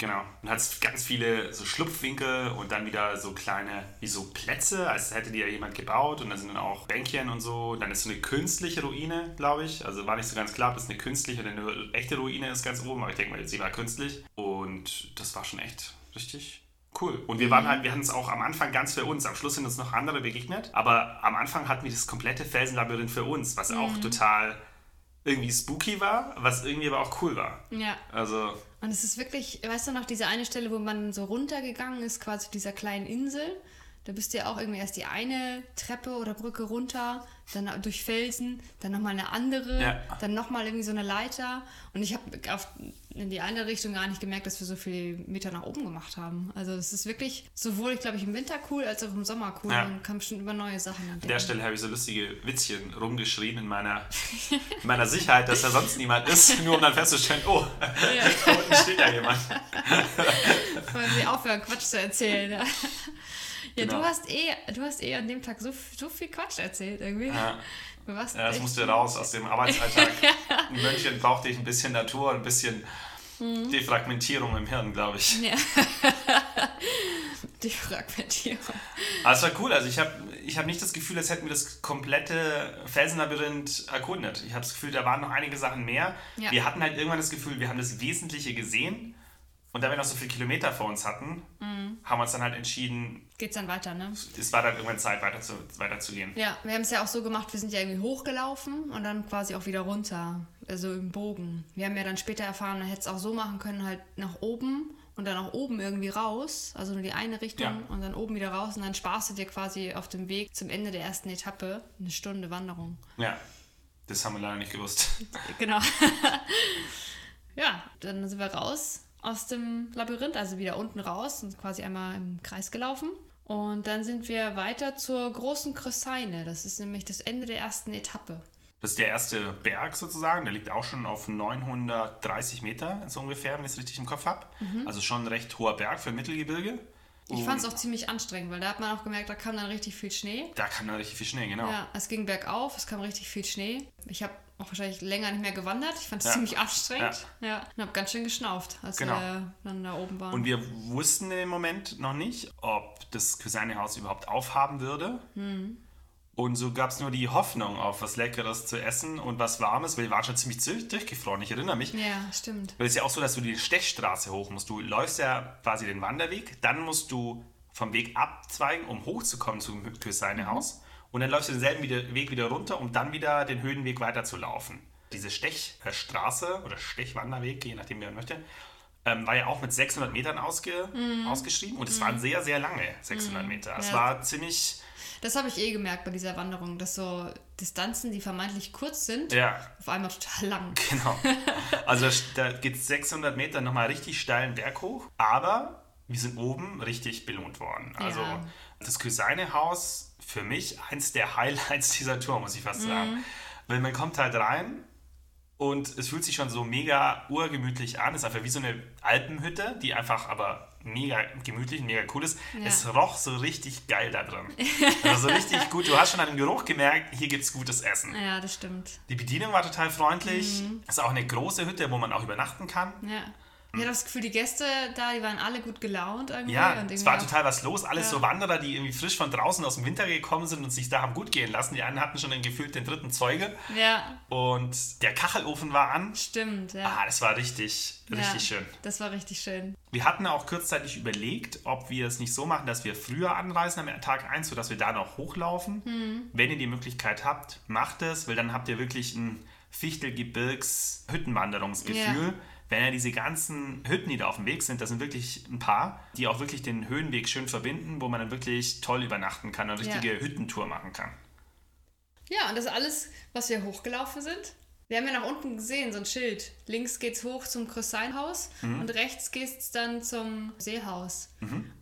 Genau. Und hat ganz viele so Schlupfwinkel und dann wieder so kleine, wie so Plätze, als hätte die ja jemand gebaut. Und dann sind dann auch Bänkchen und so. Dann ist so eine künstliche Ruine, glaube ich. Also war nicht so ganz klar, ob es eine künstliche oder eine echte Ruine ist ganz oben. Aber ich denke mal, sie war künstlich. Und das war schon echt richtig cool. Und wir waren halt, wir hatten es auch am Anfang ganz für uns. Am Schluss sind uns noch andere begegnet. Aber am Anfang hatten wir das komplette Felsenlabyrinth für uns, was auch total irgendwie spooky war, was irgendwie aber auch cool war. Ja. Also Und es ist wirklich, weißt du noch, diese eine Stelle, wo man so runtergegangen ist, quasi zu dieser kleinen Insel. Da bist du ja auch irgendwie erst die eine Treppe oder Brücke runter, dann durch Felsen, dann nochmal eine andere, Ja. dann nochmal irgendwie so eine Leiter. Und ich habe in die eine Richtung gar nicht gemerkt, dass wir so viele Meter nach oben gemacht haben. Also es ist wirklich sowohl, glaube ich, im Winter cool, als auch im Sommer cool. Ja. Man kann bestimmt über neue Sachen An entdecken. der Stelle habe ich so lustige Witzchen rumgeschrien in meiner, in meiner Sicherheit, dass da sonst niemand ist, nur um dann festzustellen, oh, da unten steht ja jemand. Wollen Sie aufhören, Quatsch zu erzählen. Ja, Genau. du, hast eh, du hast eh an dem Tag so, so viel Quatsch erzählt irgendwie. Ja. Du warst Ja, das musste raus aus dem Arbeitsalltag. In München brauchte ich ein bisschen Natur ein bisschen Defragmentierung im Hirn, glaube ich. Ja. Die Fragmentierung. Aber es war cool. Also ich habe ich hab nicht das Gefühl, als hätten wir das komplette Felsenlabyrinth erkundet. Ich habe das Gefühl, da waren noch einige Sachen mehr. Ja. Wir hatten halt irgendwann das Gefühl, wir haben das Wesentliche gesehen. Und da wir noch so viele Kilometer vor uns hatten, haben wir uns dann halt entschieden, Geht's dann weiter, ne? es war dann irgendwann Zeit, weiter zu, weiterzugehen. Ja, wir haben es ja auch so gemacht, wir sind ja irgendwie hochgelaufen und dann quasi auch wieder runter. Also im Bogen. Wir haben ja dann später erfahren, man hätte es auch so machen können, halt nach oben und dann auch oben irgendwie raus. Also nur die eine Richtung Ja. und dann oben wieder raus und dann sparst du dir quasi auf dem Weg zum Ende der ersten Etappe eine Stunde Wanderung. Ja, das haben wir leider nicht gewusst. Genau. ja, dann sind wir raus aus dem Labyrinth, also wieder unten raus und quasi einmal im Kreis gelaufen. Und dann sind wir weiter zur großen Krösseine. Das ist nämlich das Ende der ersten Etappe. Das ist der erste Berg sozusagen. Der liegt auch schon auf 930 Meter, so ungefähr, wenn ich es richtig im Kopf habe. Also schon ein recht hoher Berg für Mittelgebirge. Ich fand es auch ziemlich anstrengend, weil da hat man auch gemerkt, da kam dann richtig viel Schnee. Da kann dann richtig viel Schnee, genau. Ja, es ging bergauf, es kam richtig viel Schnee. Ich habe auch wahrscheinlich länger nicht mehr gewandert. Ich fand es Ja. ziemlich anstrengend. Ja. Und habe ganz schön geschnauft, als Genau. wir dann da oben waren. Und wir wussten im Moment noch nicht, ob das Cousinehaus überhaupt aufhaben würde. Und so gab es nur die Hoffnung auf was Leckeres zu essen und was Warmes, weil wir waren schon ziemlich durch- durchgefroren. Ich erinnere mich. ja, stimmt. Weil es ist ja auch so, dass du die Stechstraße hoch musst. Du läufst ja quasi den Wanderweg, dann musst du vom Weg abzweigen, um hochzukommen zum Cousinehaus. Und dann läufst du denselben wieder, Weg wieder runter, um dann wieder den Höhenweg weiterzulaufen. Diese Stechstraße oder Stechwanderweg, je nachdem, wie man möchte, ähm, war ja auch mit 600 Metern ausge, ausgeschrieben. Und es waren sehr, sehr lange 600 Meter. Es Ja. war ziemlich, Das habe ich eh gemerkt bei dieser Wanderung, dass so Distanzen, die vermeintlich kurz sind, ja, auf einmal total lang. Genau. Also da geht es 600 Meter nochmal richtig steilen Berg hoch, aber wir sind oben richtig belohnt worden. Also Ja. das Cousinehaus für mich eins der Highlights dieser Tour, muss ich fast sagen. Weil man kommt halt rein und es fühlt sich schon so mega urgemütlich an. Es ist einfach wie so eine Alpenhütte, die einfach aber mega gemütlich und mega cool ist. Ja. Es roch so richtig geil da drin. Also so richtig gut. Du hast schon an dem Geruch gemerkt, hier gibt es gutes Essen. Ja, das stimmt. Die Bedienung war total freundlich. Mhm. Es ist auch eine große Hütte, wo man auch übernachten kann. Ja. Ich hatte das Gefühl, die Gäste da, die waren alle gut gelaunt irgendwie. Ja, und es irgendwie war total was los. Alles Ja. so Wanderer, die irgendwie frisch von draußen aus dem Winter gekommen sind und sich da haben gut gehen lassen. Die einen hatten schon den gefühlt den dritten Zeuge. Ja, Und der Kachelofen war an. stimmt. Ja. Ah, das war richtig, richtig ja, schön. Das war richtig schön. Wir hatten auch kurzzeitig überlegt, ob wir es nicht so machen, dass wir früher anreisen am Tag 1, sodass wir da noch hochlaufen. Hm. Wenn ihr die Möglichkeit habt, macht es, weil dann habt ihr wirklich ein Fichtelgebirgs-Hüttenwanderungsgefühl. Ja. Wenn ihr diese ganzen Hütten, die da auf dem Weg sind, das sind wirklich ein paar, die auch wirklich den Höhenweg schön verbinden, wo man dann wirklich toll übernachten kann und eine Ja. richtige Hüttentour machen kann. Ja, und das alles, was wir hochgelaufen sind. Wir haben ja nach unten gesehen, so ein Schild. Links geht's hoch zum Krösseinhaus Mhm. und rechts geht's dann zum Seehaus.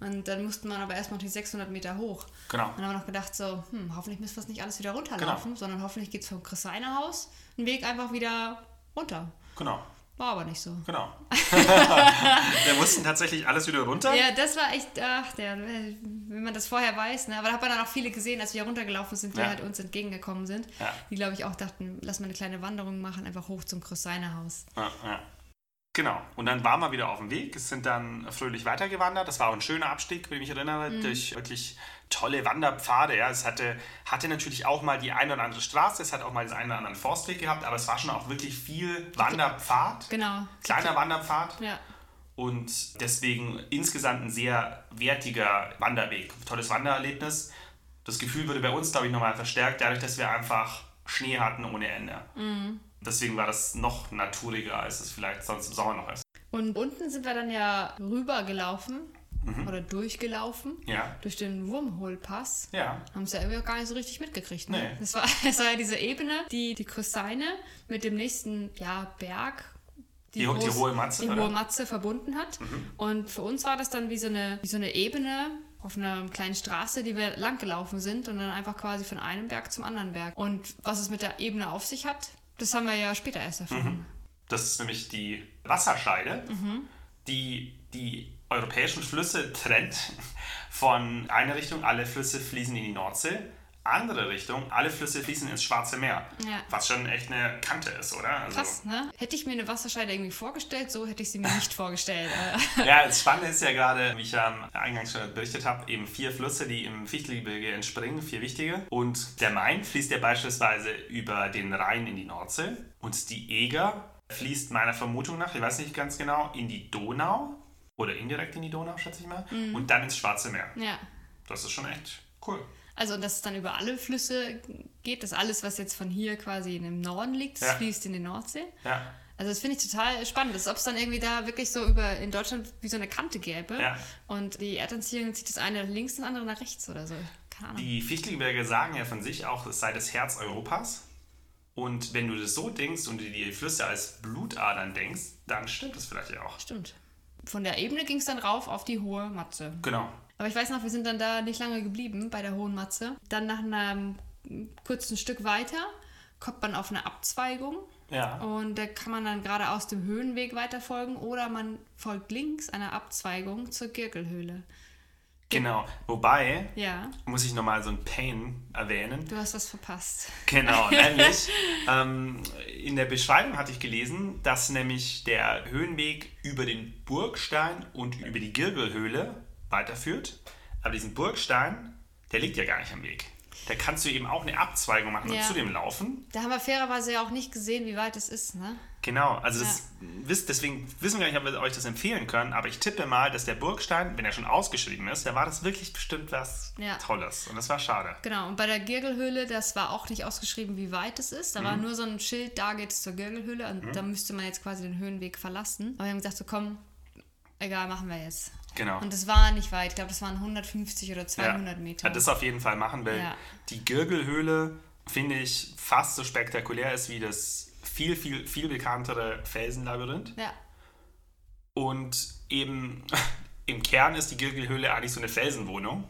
Und dann musste man aber erstmal noch die 600 Meter hoch. Genau. Und dann haben wir noch gedacht, so, hm, hoffentlich müssen wir es nicht alles wieder runterlaufen, Genau. sondern hoffentlich geht's vom Krösseinerhaus einen Weg einfach wieder runter. Genau, War aber nicht so. genau. wir mussten tatsächlich alles wieder runter. Ja, das war echt, ach, der, wenn man das vorher weiß, ne? aber da hat man dann auch viele gesehen, als wir runtergelaufen sind, die Ja. halt uns entgegengekommen sind, Ja. die, glaube ich, auch dachten, lass mal eine kleine Wanderung machen, einfach hoch zum Krösseinerhaus. Ja, ja. Genau. Und dann waren wir wieder auf dem Weg, sind dann fröhlich weitergewandert. Das war auch ein schöner Abstieg, wenn ich mich erinnere, durch wirklich tolle Wanderpfade. Ja, es hatte, hatte natürlich auch mal die eine oder andere Straße, es hat auch mal den einen oder anderen Forstweg gehabt, aber es war schon auch wirklich viel Wanderpfad, Genau. kleiner Wanderpfad. Ja. Und deswegen insgesamt ein sehr wertiger Wanderweg. Tolles Wandererlebnis. Das Gefühl wurde bei uns, glaube ich, nochmal verstärkt, dadurch, dass wir einfach Schnee hatten ohne Ende. Deswegen war das noch naturiger, als es vielleicht sonst im Sommer noch ist. Und unten sind wir dann ja rübergelaufen oder durchgelaufen Ja. durch den Wurmholpass. Ja. Haben es ja irgendwie auch gar nicht so richtig mitgekriegt. Ne? Nee. Das, war, das war ja diese Ebene, die, die Krösseine mit dem nächsten ja, Berg. Die ho- die hohe Matze, Die? Mhm. hohe Matze verbunden hat. Und für uns war das dann wie so, eine, wie so eine Ebene auf einer kleinen Straße, die wir lang gelaufen sind und dann einfach quasi von einem Berg zum anderen Berg. Und was es mit der Ebene auf sich hat, das haben wir ja später erst erfahren. Das ist nämlich die Wasserscheide, die die europäischen Flüsse trennt. Von einer Richtung, alle Flüsse fließen in die Nordsee. Andere Richtung, alle Flüsse fließen ins Schwarze Meer. Ja. Was schon echt eine Kante ist, oder? Also, Krass, ne? Hätte ich mir eine Wasserscheide irgendwie vorgestellt, so hätte ich sie mir nicht vorgestellt. Äh, Ja, das Spannende ist ja gerade, wie ich ja eingangs schon berichtet habe, eben vier Flüsse, die im Fichtelgebirge entspringen, vier wichtige. Und der Main fließt ja beispielsweise über den Rhein in die Nordsee. Und die Eger fließt meiner Vermutung nach, ich weiß nicht ganz genau, in die Donau. Oder indirekt in die Donau, schätze ich mal. Und dann ins Schwarze Meer. ja. Das ist schon echt cool. Also, dass es dann über alle Flüsse geht, dass alles, was jetzt von hier quasi in dem Norden liegt, Ja. fließt in die Nordsee. Ja, Also das finde ich total spannend, als ob es dann irgendwie da wirklich so über in Deutschland wie so eine Kante gäbe. Ja. Und die Erdanziehung zieht das eine nach links, das andere nach rechts oder so. Keine Ahnung. die Fichtelgebirge sagen ja von sich auch, es sei das Herz Europas. Und wenn du das so denkst und dir die Flüsse als Blutadern denkst, dann stimmt das vielleicht ja auch. Stimmt. von der Ebene ging es dann rauf auf die hohe Matze. Genau. Aber ich weiß noch, wir sind dann da nicht lange geblieben bei der Hohen Matze. Dann nach einem kurzen Stück weiter kommt man auf eine Abzweigung. Ja. Und da kann man dann gerade aus dem Höhenweg weiterfolgen oder man folgt links einer Abzweigung zur Girkelhöhle. Genau. Wobei, Ja, muss ich nochmal so ein Pain erwähnen. du hast was verpasst. Genau, nämlich ähm, in der Beschreibung hatte ich gelesen, dass nämlich der Höhenweg über den Burgstein und über die Girgelhöhle weiterführt. Aber diesen Burgstein, der liegt ja gar nicht am Weg. Da kannst du eben auch eine Abzweigung machen Ja. und zu dem laufen. Da haben wir fairerweise ja auch nicht gesehen, wie weit es ist, ne? Genau, also das, wisst, deswegen wissen wir gar nicht, ob wir euch das empfehlen können, aber ich tippe mal, dass der Burgstein, wenn er schon ausgeschrieben ist, da war das wirklich bestimmt was Ja. Tolles. Und das war schade. Genau, und bei der Girgelhöhle, das war auch nicht ausgeschrieben, wie weit es ist. Da Mhm. war nur so ein Schild, da geht es zur Girgelhöhle und da müsste man jetzt quasi den Höhenweg verlassen. Aber wir haben gesagt, so komm, egal, machen wir jetzt. Genau. Und es war nicht weit, ich glaube, das waren 150 oder 200 Meter. Ja, das auf jeden Fall machen, weil Ja. die Girgelhöhle, finde ich, fast so spektakulär ist wie das viel, viel, viel bekanntere Felsenlabyrinth. ja, Und eben im Kern ist die Girgelhöhle eigentlich so eine Felsenwohnung.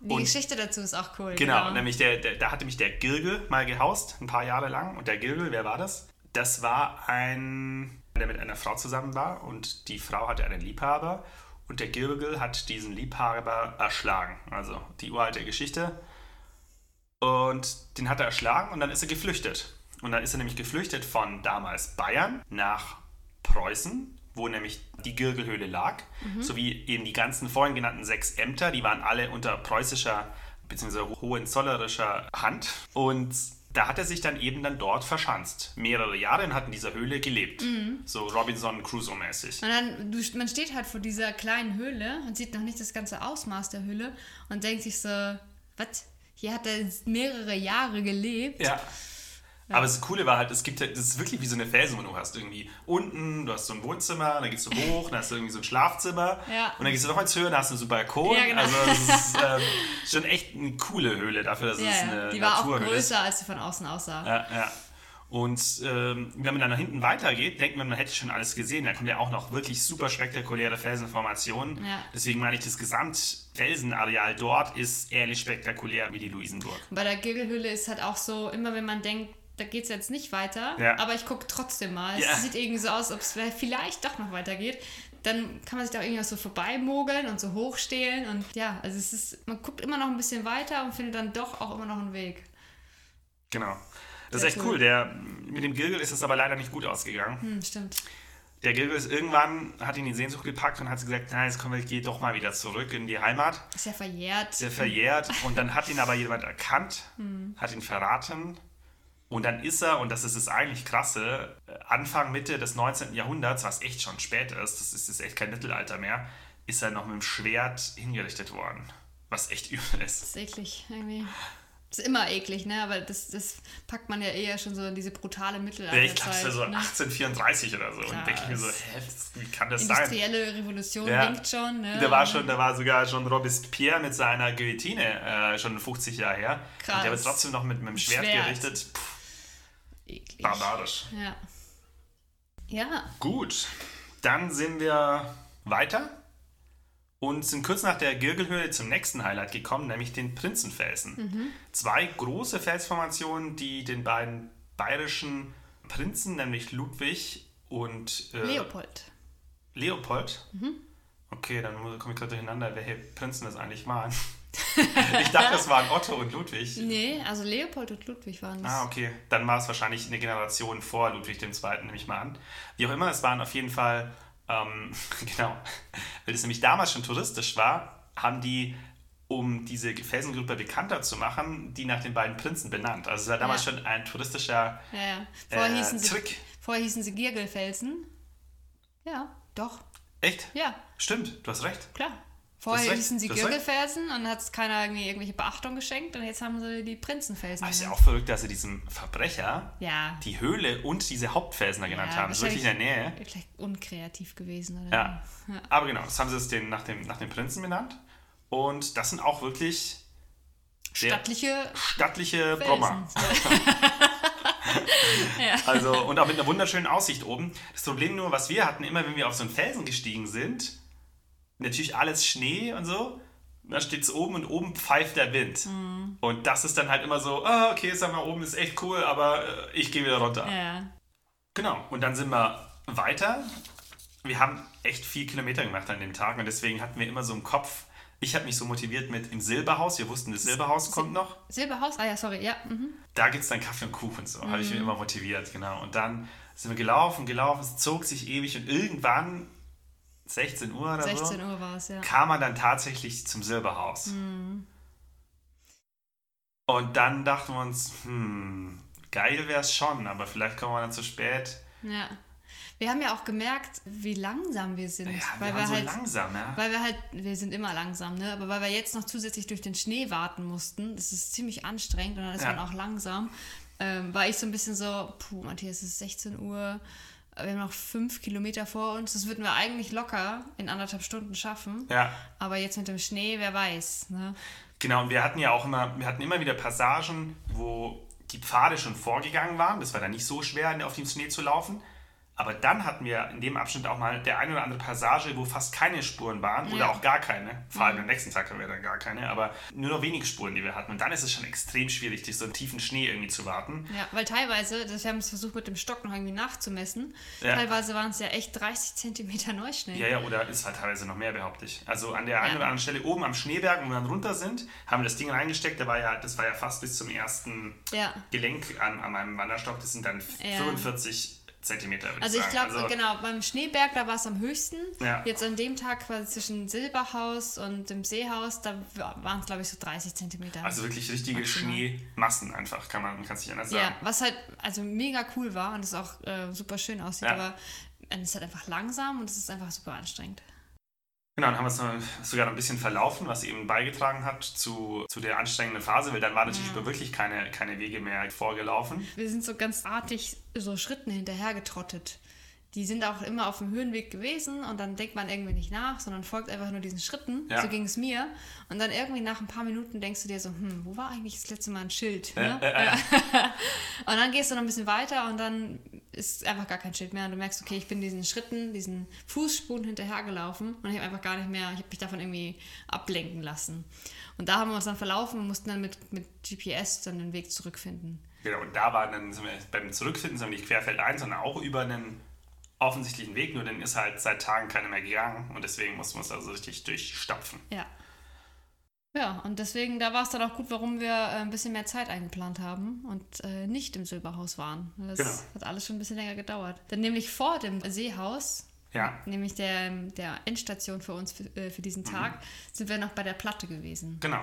die Und- Geschichte dazu ist auch cool. Genau, nämlich der, der, da hatte mich der Girgel mal gehaust, ein paar Jahre lang. Und der Girgel, wer war das? Das war ein, der mit einer Frau zusammen war und die Frau hatte einen Liebhaber und der Girgel hat diesen Liebhaber erschlagen. Also die uralte Geschichte. Und den hat er erschlagen und dann ist er geflüchtet. Und dann ist er nämlich geflüchtet von damals Bayern nach Preußen, wo nämlich die Girgelhöhle lag, sowie eben die ganzen vorhin genannten sechs Ämter, die waren alle unter preußischer bzw. hohenzollerischer Hand. Und da hat er sich dann eben dann dort verschanzt. Mehrere Jahre und hat in dieser Höhle gelebt. So Robinson Crusoe-mäßig. Und dann, du, man steht halt vor dieser kleinen Höhle und sieht noch nicht das ganze Ausmaß der Höhle und denkt sich so, was? Hier hat er mehrere Jahre gelebt. Ja. Aber das Coole war halt, es gibt das ist wirklich wie so eine Felsenwohnung. Du hast irgendwie unten, du hast so ein Wohnzimmer, dann gehst du hoch, dann hast du irgendwie so ein Schlafzimmer Ja. und dann gehst du noch eins höher, dann hast du so einen Balkon. Ja, genau. Also es ist ähm, schon echt eine coole Höhle dafür, dass Ja, es eine Die war auch Naturhöhle ist. größer, als sie von außen aussah. Ja, ja. Und ähm, wenn man dann nach hinten weitergeht, denkt man, man hätte schon alles gesehen. Da kommen ja auch noch wirklich super spektakuläre Felsenformationen. Ja. Deswegen meine ich, das Gesamtfelsenareal dort ist ähnlich spektakulär wie die Luisenburg. Bei der Girgelhöhle ist halt auch so, immer wenn man denkt, da geht es jetzt nicht weiter, Ja. aber ich gucke trotzdem mal. Ja. Es sieht irgendwie so aus, ob es vielleicht doch noch weitergeht. Dann kann man sich da irgendwie so vorbeimogeln und so hochstehlen. Und ja, also es ist, man guckt immer noch ein bisschen weiter und findet dann doch auch immer noch einen Weg. Genau. Das Sehr ist echt cool. cool. Der, mit dem Gilgel ist es aber leider nicht gut ausgegangen. Hm, stimmt. Der Gilgel ist irgendwann, hat ihn die Sehnsucht gepackt und hat gesagt, nein, jetzt komm, ich gehe doch mal wieder zurück in die Heimat. Ist ja verjährt. Sehr verjährt. Und dann hat ihn aber jemand erkannt, Hm. hat ihn verraten. Und dann ist er, und das ist das eigentlich krasse, äh, Anfang, Mitte des 19. Jahrhunderts, was echt schon spät ist, das ist, ist echt kein Mittelalter mehr, ist er noch mit dem Schwert hingerichtet worden. Was echt übel ist. Das ist eklig irgendwie. Das ist immer eklig, ne? Aber das, das packt man ja eher schon so in diese brutale Ja, Mittelalterzeit. ich glaube, es war so ne? 1834 oder so. Und Krass. denke ich mir so, hä, das- wie kann das sein? Industrielle Revolution Ja. winkt schon, ne? Da war schon, da war sogar schon Robespierre mit seiner Guillotine äh, schon 50 Jahre her. Krass. Und der wird trotzdem noch mit, mit dem Schwert, Schwert. gerichtet. Puh, eklig. barbarisch. Ja. Ja, Gut, dann sind wir weiter und sind kurz nach der Girgelhöhle zum nächsten Highlight gekommen, nämlich den Prinzenfelsen. Zwei große Felsformationen, die den beiden bayerischen Prinzen, nämlich Ludwig und äh, Leopold. Leopold? Mhm. Okay, dann komme ich gerade durcheinander, welche Prinzen das eigentlich waren. ich dachte, das waren Otto und Ludwig. Nee, also Leopold und Ludwig waren das. Ah, okay. Dann war es wahrscheinlich eine Generation vor Ludwig II., nehme ich mal an. Wie auch immer, es waren auf jeden Fall, ähm, genau, weil es nämlich damals schon touristisch war, haben die, um diese Felsengruppe bekannter zu machen, die nach den beiden Prinzen benannt. Also es war damals Ja. schon ein touristischer Ja, ja. Vorher, äh, hießen sie, Trick. vorher hießen sie Girgelfelsen. Ja, doch. Echt? Ja, Stimmt, du hast recht. klar. Vorher hießen sie. Girgelfelsen und dann hat es keiner irgendwie irgendwelche Beachtung geschenkt und jetzt haben sie die Prinzenfelsen. Aber es ist ja auch verrückt, dass sie diesem Verbrecher ja. die Höhle und diese Hauptfelsen da genannt Ja, haben. Das ist wirklich in der Nähe. Vielleicht unkreativ gewesen, oder? Ja. Aber genau, das haben sie es den, nach, dem, nach dem Prinzen benannt. Und das sind auch wirklich Stattliche stattliche. Brommer. Also, und auch mit einer wunderschönen Aussicht oben. Das Problem nur, was wir hatten, immer wenn wir auf so einen Felsen gestiegen sind, natürlich alles Schnee und so, da steht es oben und oben pfeift der Wind. Mhm. Und das ist dann halt immer so, ah, okay, sag mal, oben ist echt cool, aber äh, ich gehe wieder runter. Ja. Genau, und dann sind wir weiter. Wir haben echt viel Kilometer gemacht an dem Tag und deswegen hatten wir immer so im Kopf, ich habe mich so motiviert mit im Silberhaus. Wir wussten, das Silberhaus kommt noch. Silberhaus? Ah ja, sorry, ja. Mhm. Da gibt es dann Kaffee und Kuchen, so habe ich mich immer motiviert, genau. Und dann sind wir gelaufen, gelaufen, es zog sich ewig und irgendwann, 16 Uhr oder 16 so, Uhr war es, ja. kam man dann tatsächlich zum Silberhaus. Und dann dachten wir uns, hm, geil wäre es schon, aber vielleicht kommen wir dann zu spät. Ja. Wir haben ja auch gemerkt, wie langsam wir sind. Ja, wir weil wir so halt, langsam, ja. Weil wir halt, wir sind immer langsam, ne? Aber weil wir jetzt noch zusätzlich durch den Schnee warten mussten, das ist ziemlich anstrengend und dann ist Ja. man auch langsam, ähm, war ich so ein bisschen so, puh, Matthias, es ist 16 Uhr, wir haben noch fünf Kilometer vor uns, das würden wir eigentlich locker in anderthalb Stunden schaffen. Ja, Aber jetzt mit dem Schnee, wer weiß, ne? Genau, und wir hatten ja auch immer, wir hatten immer wieder Passagen, wo die Pfade schon vorgegangen waren. Das war dann nicht so schwer, auf dem Schnee zu laufen. Aber dann hatten wir in dem Abschnitt auch mal der eine oder andere Passage, wo fast keine Spuren waren oder Ja. auch gar keine. Vor allem am nächsten Tag haben wir dann gar keine, aber nur noch wenige Spuren, die wir hatten. Und dann ist es schon extrem schwierig, durch so einen tiefen Schnee irgendwie zu warten. Ja, weil teilweise, das, wir haben es versucht mit dem Stock noch irgendwie nachzumessen, Ja. teilweise waren es ja echt 30 Zentimeter Neuschnee. Ja, ja, oder ist halt teilweise noch mehr, behaupte ich. Also an der einen Ja. oder anderen Stelle oben am Schneeberg, wo wir dann runter sind, haben wir das Ding reingesteckt. Da war ja, das war ja fast bis zum ersten. Gelenk an, an meinem Wanderstock. Das sind dann Ja. 45 Zentimeter, würde Also ich glaube, genau, beim Schneeberg, da war es am höchsten. Ja. Jetzt an dem Tag quasi zwischen Silberhaus und dem Seehaus, da waren es, glaube ich, so 30 Zentimeter. Also wirklich richtige Maximal. Schneemassen einfach, kann man kann es nicht anders ja, sagen. was halt also mega cool war und es auch äh, super schön aussieht, Ja. aber es ist halt einfach langsam und es ist einfach super anstrengend. Genau, dann haben wir es sogar noch ein bisschen verlaufen, was eben beigetragen hat zu, zu der anstrengenden Phase, weil dann war natürlich über wirklich keine, keine Wege mehr vorgelaufen. Wir sind so ganz artig so Schritten hinterher getrottet. Die sind auch immer auf dem Höhenweg gewesen und dann denkt man irgendwie nicht nach, sondern folgt einfach nur diesen Schritten. Ja. So ging es mir. Und dann irgendwie nach ein paar Minuten denkst du dir so, hm, wo war eigentlich das letzte Mal ein Schild? Ne? Äh, äh, äh. Und dann gehst du noch ein bisschen weiter und dann ist einfach gar kein Schild mehr. Und du merkst, okay, ich bin diesen Schritten, diesen Fußspuren hinterhergelaufen und ich habe einfach gar nicht mehr, ich habe mich davon irgendwie ablenken lassen. Und da haben wir uns dann verlaufen und mussten dann mit, mit GPS dann den Weg zurückfinden. Genau, und da war dann, beim Zurückfinden, sind wir nicht querfeldein, sondern auch über einen offensichtlichen Weg, nur den ist halt seit Tagen keiner mehr gegangen und deswegen mussten wir uns also richtig durchstapfen. Ja. Ja, und deswegen, da war es dann auch gut, warum wir äh, ein bisschen mehr Zeit eingeplant haben und äh, nicht im Silberhaus waren. Das Genau. hat alles schon ein bisschen länger gedauert. Denn nämlich vor dem Seehaus, Ja, nämlich der, der Endstation für uns für, äh, für diesen Tag, sind wir noch bei der Platte gewesen. genau.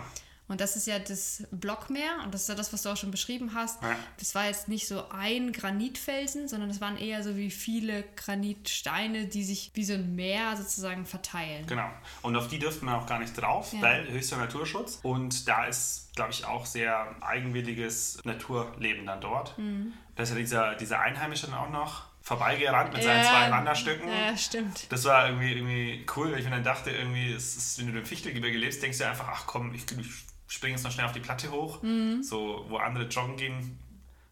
Und das ist ja das Blockmeer und das ist ja das, was du auch schon beschrieben hast. Ja. Das war jetzt nicht so ein Granitfelsen, sondern es waren eher so wie viele Granitsteine, die sich wie so ein Meer sozusagen verteilen. Genau. Und auf die dürften wir auch gar nicht drauf, Ja. weil höchster Naturschutz. Und da ist, glaube ich, auch sehr eigenwilliges Naturleben dann dort. Mhm. Da ist ja dieser, dieser Einheimische dann auch noch vorbeigerannt mit seinen zwei Wanderstücken. Ja, stimmt. Das war irgendwie, irgendwie cool, weil ich mir dann dachte, irgendwie, ist, wenn du im Fichtelgebirge lebst, denkst du einfach, ach komm, ich, ich springe jetzt noch schnell auf die Platte hoch. Mhm. So, wo andere joggen gehen,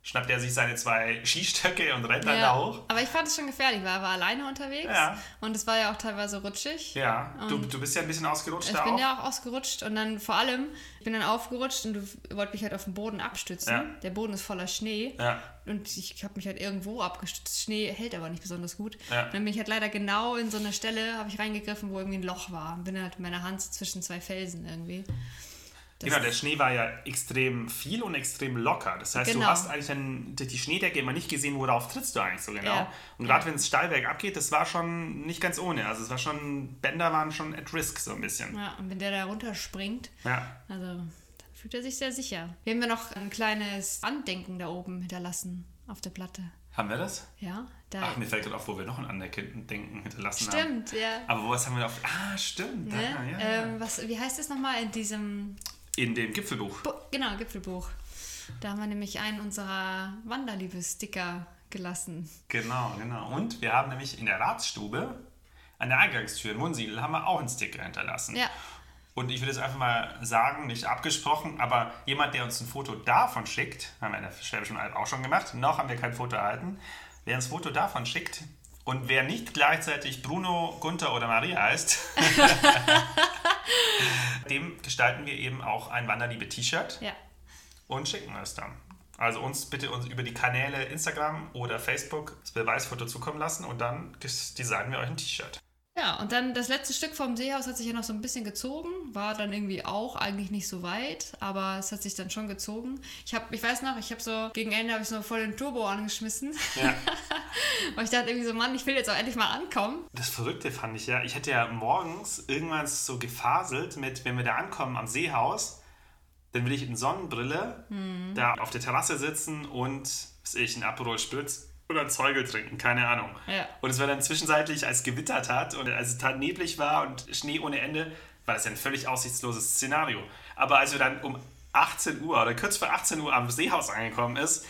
schnappt er sich seine zwei Skistöcke und rennt dann da Ja, hoch. aber ich fand es schon gefährlich, weil er war alleine unterwegs Ja. und es war ja auch teilweise rutschig. Ja, du, du bist ja ein bisschen ausgerutscht Ich da bin auch. ja auch ausgerutscht und dann vor allem, ich bin dann aufgerutscht und du wolltest mich halt auf den Boden abstützen. Ja. Der Boden ist voller Schnee Ja. und ich habe mich halt irgendwo abgestützt. Schnee hält aber nicht besonders gut. Ja. Und dann bin ich halt leider genau in so eine Stelle, habe ich reingegriffen, wo irgendwie ein Loch war. Und bin halt mit meiner Hand zwischen zwei Felsen irgendwie. Das- Genau, der Schnee war ja extrem viel und extrem locker. Das heißt, du Genau. hast eigentlich dann durch die Schneedecke immer nicht gesehen, worauf trittst du eigentlich so genau. Ja. Und gerade wenn es steil bergab geht, das war schon nicht ganz ohne. Also es war schon, Bänder waren schon at risk so ein bisschen. Ja, und wenn der da runterspringt, Ja. also dann fühlt er sich sehr sicher. Wir haben ja noch ein kleines Andenken da oben hinterlassen auf der Platte. Haben wir das? Ja, da. Ach, mir fällt gerade auf, wo wir noch ein Andenken hinterlassen haben. Stimmt, ja. Aber was haben wir auf. Ah, stimmt. Ne? Da, ja, ähm, was, wie heißt es nochmal in diesem In dem Gipfelbuch. Bu genau, Gipfelbuch. Da haben wir nämlich einen unserer Wanderliebe-Sticker gelassen. Genau, genau. Und wir haben nämlich in der Ratsstube an der Eingangstür in Munsiedel haben wir auch einen Sticker hinterlassen. Ja. Und ich würde jetzt einfach mal sagen, nicht abgesprochen, aber jemand, der uns ein Foto davon schickt, haben wir in der Schwäbischen Alb auch schon gemacht, noch haben wir kein Foto erhalten, wer uns ein Foto davon schickt und wer nicht gleichzeitig Bruno, Gunther oder Maria heißt, dem gestalten wir eben auch ein Wanderliebe-T-Shirt Ja. und schicken es dann. Also uns bitte uns über die Kanäle Instagram oder Facebook das Beweisfoto zukommen lassen und dann designen wir euch ein T-Shirt. Ja, und dann das letzte Stück vom Seehaus hat sich ja noch so ein bisschen gezogen, war dann irgendwie auch eigentlich nicht so weit, aber es hat sich dann schon gezogen. Ich habe, ich weiß noch, ich habe so gegen Ende habe ich so voll den Turbo angeschmissen, Ja. weil ich dachte irgendwie so, Mann, ich will jetzt auch endlich mal ankommen. Das Verrückte fand ich ja, ich hätte ja morgens irgendwann so gefaselt mit, wenn wir da ankommen am Seehaus, dann will ich in Sonnenbrille da auf der Terrasse sitzen und, was ich, ein Aperol Spritz oder ein Zeugel trinken, keine Ahnung. Ja. Und es war dann zwischenzeitlich, als es gewittert hat und als es dann neblig war und Schnee ohne Ende, war das ja ein völlig aussichtsloses Szenario. Aber als wir dann um 18 Uhr oder kurz vor 18 Uhr am Seehaus angekommen ist,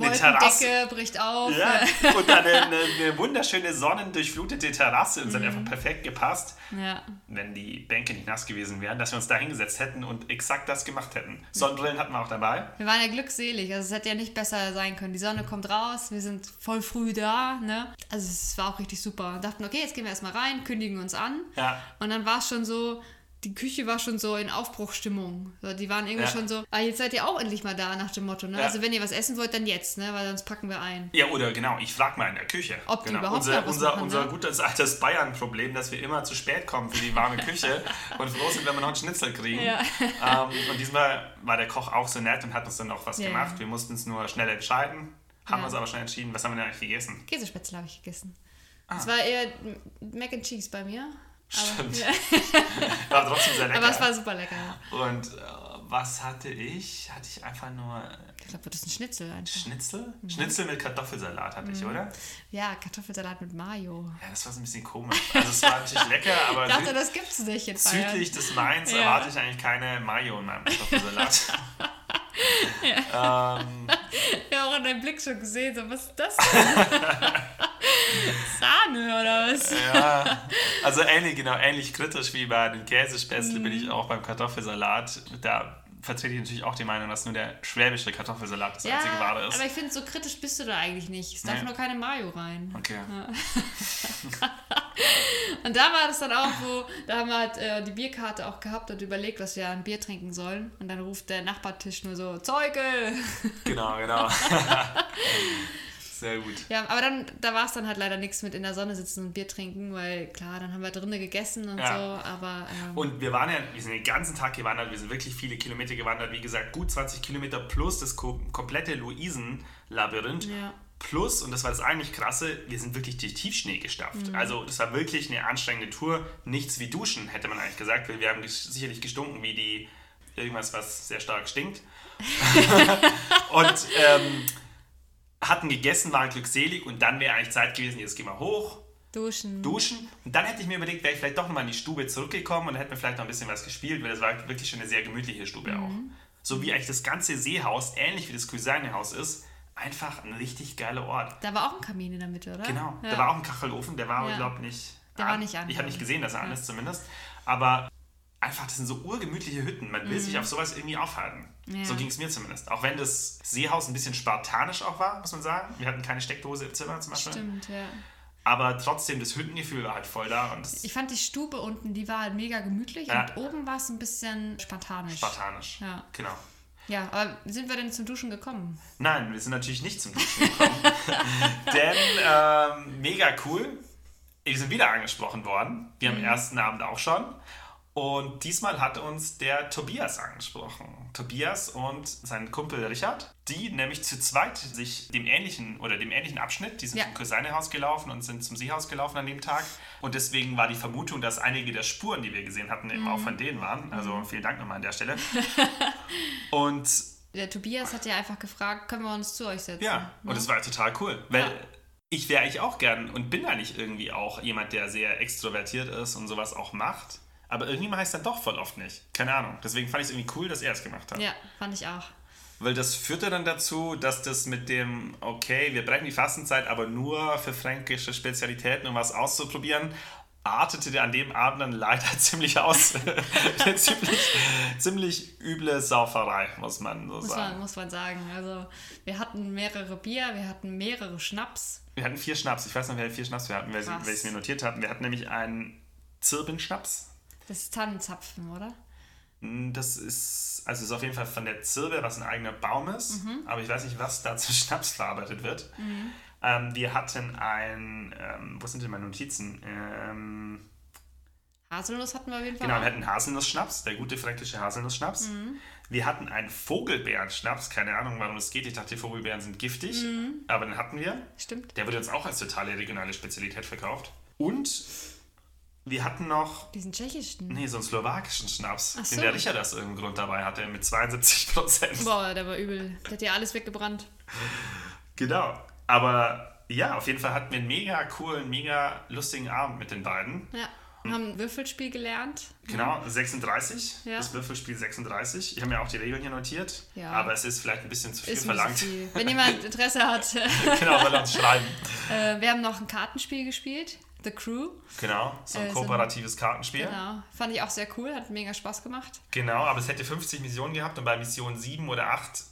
Wolkendecke bricht auf. ja, und dann eine, eine, eine wunderschöne sonnendurchflutete Terrasse und es hat einfach perfekt gepasst, ja. wenn die Bänke nicht nass gewesen wären, dass wir uns da hingesetzt hätten und exakt das gemacht hätten. Sonnenbrillen hatten wir auch dabei. Wir waren ja glückselig, also es hätte ja nicht besser sein können. Die Sonne kommt raus, wir sind voll früh da, ne? Also es war auch richtig super. Und dachten, okay, jetzt gehen wir erstmal rein, kündigen uns an. Ja. Und dann war es schon so, die Küche war schon so in Aufbruchstimmung. So, die waren irgendwie Ja. schon so, ah, jetzt seid ihr auch endlich mal da nach dem Motto, ne? Ja. Also wenn ihr was essen wollt, dann jetzt, ne? Weil sonst packen wir ein. Ja, oder genau, ich frag mal in der Küche. Ob die genau. überhaupt unser, unser, machen, unser ne? gutes altes Bayern-Problem, dass wir immer zu spät kommen für die warme Küche und froh sind, wenn wir noch einen Schnitzel kriegen. Ja. Ähm, und diesmal war der Koch auch so nett und hat uns dann noch was gemacht. Wir mussten es nur schnell entscheiden, haben uns aber schnell entschieden. Was haben wir denn eigentlich gegessen? Käsespätzle habe ich gegessen. Ah. Es war eher Mac and Cheese bei mir. Stimmt. ja. War trotzdem sehr lecker. aber es war super lecker. Und äh, was hatte ich? Hatte ich einfach nur Ich glaube, das ist ein Schnitzel einfach. Schnitzel? Mhm. Schnitzel mit Kartoffelsalat hatte ich, oder? Ja, Kartoffelsalat mit Mayo. Ja, das war so ein bisschen komisch. Also es war natürlich lecker, aber Ich dachte, das gibt's nicht in Bayern. südlich des Mains Ja. erwarte ich eigentlich keine Mayo in meinem Kartoffelsalat. ähm, Ja, auch an deinem Blick schon gesehen, so, was ist das denn? Sahne oder was? ja, also ähnlich, genau, ähnlich kritisch wie bei den Käsespätzle bin Mhm. ich auch beim Kartoffelsalat. Da vertrete ich natürlich auch die Meinung, dass nur der schwäbische Kartoffelsalat das einzige Wahre ist. aber ich finde, so kritisch bist du da eigentlich nicht. Es darf Nee. nur keine Mayo rein. Okay. Und da war das dann auch, wo, da haben wir halt äh, die Bierkarte auch gehabt und überlegt, was wir an Bier trinken sollen. Und dann ruft der Nachbartisch nur so, Zeugel! Genau, genau. Sehr gut. Ja, aber dann, da war es dann halt leider nichts mit in der Sonne sitzen und Bier trinken, weil klar, dann haben wir drinnen gegessen und Ja. so, aber ähm, Und wir waren ja, wir sind den ganzen Tag gewandert, wir sind wirklich viele Kilometer gewandert, wie gesagt, gut 20 Kilometer plus das ko komplette Luisen-Labyrinth. Ja. Plus, und das war das eigentlich krasse, wir sind wirklich durch Tiefschnee gestapft. Also das war wirklich eine anstrengende Tour. Nichts wie Duschen, hätte man eigentlich gesagt, weil wir haben sicherlich gestunken wie die irgendwas, was sehr stark stinkt. und ähm, hatten gegessen, waren glückselig und dann wäre eigentlich Zeit gewesen, jetzt gehen wir hoch, duschen. duschen. Und dann hätte ich mir überlegt, wäre ich vielleicht doch nochmal in die Stube zurückgekommen und hätte mir vielleicht noch ein bisschen was gespielt, weil das war wirklich schon eine sehr gemütliche Stube auch. So wie eigentlich das ganze Seehaus, ähnlich wie das Cuisine-Haus ist, einfach ein richtig geiler Ort. Da war auch ein Kamin in der Mitte, oder? Genau, Ja. da war auch ein Kachelofen, der war Ja. glaube nicht Der war nicht an, Ich habe nicht ich. gesehen, dass er an ist zumindest. Aber einfach, das sind so urgemütliche Hütten. Man will sich auf sowas irgendwie aufhalten. Mhm. Ja. So ging es mir zumindest. Auch wenn das Seehaus ein bisschen spartanisch auch war, muss man sagen. Wir hatten keine Steckdose im Zimmer zum Beispiel. Stimmt, ja. Aber trotzdem, das Hüttengefühl war halt voll da und Ich fand die Stube unten, die war halt mega gemütlich Ja. und oben war es ein bisschen spartanisch. spartanisch. Ja. Genau. Ja, aber sind wir denn zum Duschen gekommen? Nein, wir sind natürlich nicht zum Duschen gekommen. Denn ähm, mega cool. Wir sind wieder angesprochen worden. Wir am ersten Abend auch schon. Und diesmal hat uns der Tobias angesprochen. Tobias und sein Kumpel Richard, die nämlich zu zweit sich dem ähnlichen oder dem ähnlichen Abschnitt, die sind Ja. zum Cousinehaus gelaufen und sind zum Seehaus gelaufen an dem Tag. Und deswegen war die Vermutung, dass einige der Spuren, die wir gesehen hatten, eben auch von denen waren. Also vielen Dank nochmal an der Stelle. und Der Tobias hat ja einfach gefragt, können wir uns zu euch setzen? ja, Ne? und das war total cool. Weil Ja. ich wäre eigentlich auch gern und bin eigentlich irgendwie auch jemand, der sehr extrovertiert ist und sowas auch macht. Aber ich es dann doch voll oft nicht. Keine Ahnung. Deswegen fand ich es irgendwie cool, dass er es gemacht hat. Ja, fand ich auch. Weil das führte dann dazu, dass das mit dem, okay, wir brechen die Fastenzeit, aber nur für fränkische Spezialitäten, um was auszuprobieren, artete an dem Abend dann leider ziemlich aus. Ziemlich, ziemlich üble Sauferei, muss man so Muss sagen. man, muss man sagen. Also wir hatten mehrere Bier, wir hatten mehrere Schnaps. Wir hatten vier Schnaps. Ich weiß noch, welche vier Schnaps wir hatten, weil Krass. ich es mir notiert habe. Wir hatten nämlich einen Zirbenschnaps. Das ist Tannenzapfen, oder? Mm, Das ist, also ist auf jeden Fall von der Zirbe, was ein eigener Baum ist. Mhm. Aber ich weiß nicht, was da zu Schnaps verarbeitet wird. Ähm, wir hatten ein, ähm, wo sind denn meine Notizen? Ähm, Haselnuss hatten wir auf jeden Fall. genau, wir hatten Haselnussschnaps, der gute fränkische Haselnussschnaps. Mhm. Wir hatten einen Vogelbeerenschnaps, keine Ahnung, warum es geht. Ich dachte, die Vogelbeeren sind giftig, Mhm. aber den hatten wir. Stimmt. Der wurde uns auch als totale regionale Spezialität verkauft. Und wir hatten noch Diesen tschechischen. Nee, so einen slowakischen Schnaps, Ach den so. der Richard aus irgendeinem Grund dabei hatte, mit 72 Prozent. Boah, der war übel. Der hat ja alles weggebrannt. Genau. Aber ja, auf jeden Fall hatten wir einen mega coolen, mega lustigen Abend mit den beiden. Ja. Wir haben ein Würfelspiel gelernt. Genau, 36, Ja. das Würfelspiel 36. Ich habe mir auch die Regeln hier notiert, Ja. aber es ist vielleicht ein bisschen zu viel Ist verlangt. viel. Wenn jemand Interesse hat. genau, soll uns schreiben. äh, wir haben noch ein Kartenspiel gespielt. The Crew. Genau, so ein Äh, kooperatives Kartenspiel. Genau. Fand ich auch sehr cool. Hat mega Spaß gemacht. Genau, aber es hätte 50 Missionen gehabt und bei Mission 7 oder 8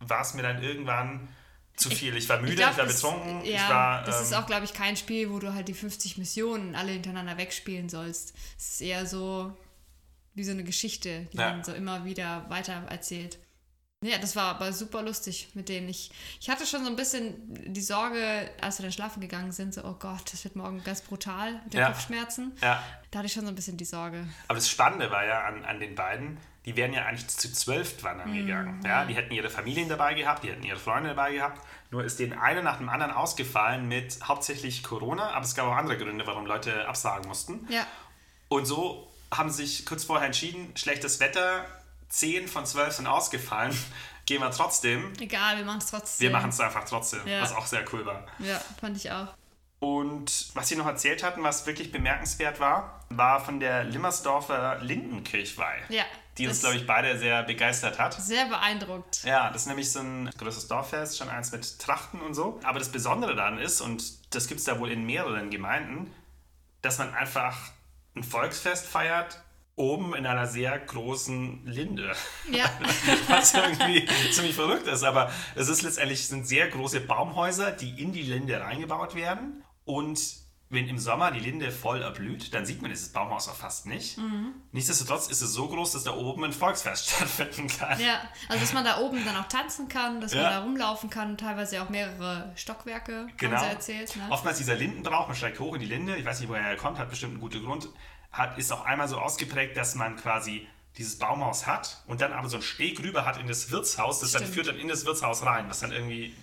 war es mir dann irgendwann zu viel. Ich war müde, ich, glaub, war das- betrunken, Ja, ich war. das ist ähm, auch, glaube ich, kein Spiel, wo du halt die 50 Missionen alle hintereinander wegspielen sollst. Es ist eher so wie so eine Geschichte, die Ja. man so immer wieder weiter erzählt. Ja, das war aber super lustig mit denen. Ich, ich hatte schon so ein bisschen die Sorge, als wir dann schlafen gegangen sind, so, oh Gott, das wird morgen ganz brutal mit den Ja. Kopfschmerzen. ja. Da hatte ich schon so ein bisschen die Sorge. Aber das Spannende war ja an, an den beiden, die wären ja eigentlich zu zwölf wandern Mhm, gegangen. Ja, die hätten ihre Familien dabei gehabt, die hätten ihre Freunde dabei gehabt. Nur ist den eine nach dem anderen ausgefallen mit hauptsächlich Corona, aber es gab auch andere Gründe, warum Leute absagen mussten. Ja, Und so haben sich kurz vorher entschieden, schlechtes Wetter, 10 von 12 sind ausgefallen, gehen wir trotzdem. egal, wir machen es trotzdem. Wir machen es einfach trotzdem, Ja. was auch sehr cool war. Ja, fand ich auch. Und was sie noch erzählt hatten, was wirklich bemerkenswert war, war von der Limmersdorfer Lindenkirchweih. Ja, Die uns, glaube ich, beide sehr begeistert hat. Sehr beeindruckt. Ja, das ist nämlich so ein größeres Dorffest, schon eins mit Trachten und so. Aber das Besondere daran ist, und das gibt es da wohl in mehreren Gemeinden, dass man einfach ein Volksfest feiert, oben in einer sehr großen Linde. Ja. Was irgendwie ziemlich verrückt ist. Aber es ist letztendlich sind sehr große Baumhäuser, die in die Linde reingebaut werden. Und wenn im Sommer die Linde voll erblüht, dann sieht man dieses Baumhaus auch fast nicht. Mhm. Nichtsdestotrotz ist es so groß, dass da oben ein Volksfest stattfinden kann. Ja, also dass man da oben dann auch tanzen kann, dass Ja. man da rumlaufen kann, teilweise auch mehrere Stockwerke, Genau. haben sie erzählt. Ne? Oftmals dieser Lindenbrauch, man steigt hoch in die Linde, ich weiß nicht, woher er kommt, hat bestimmt einen guten Grund, hat, ist auch einmal so ausgeprägt, dass man quasi dieses Baumhaus hat und dann aber so einen Steg rüber hat in das Wirtshaus, das dann Stimmt. führt dann in das Wirtshaus rein, was dann irgendwie,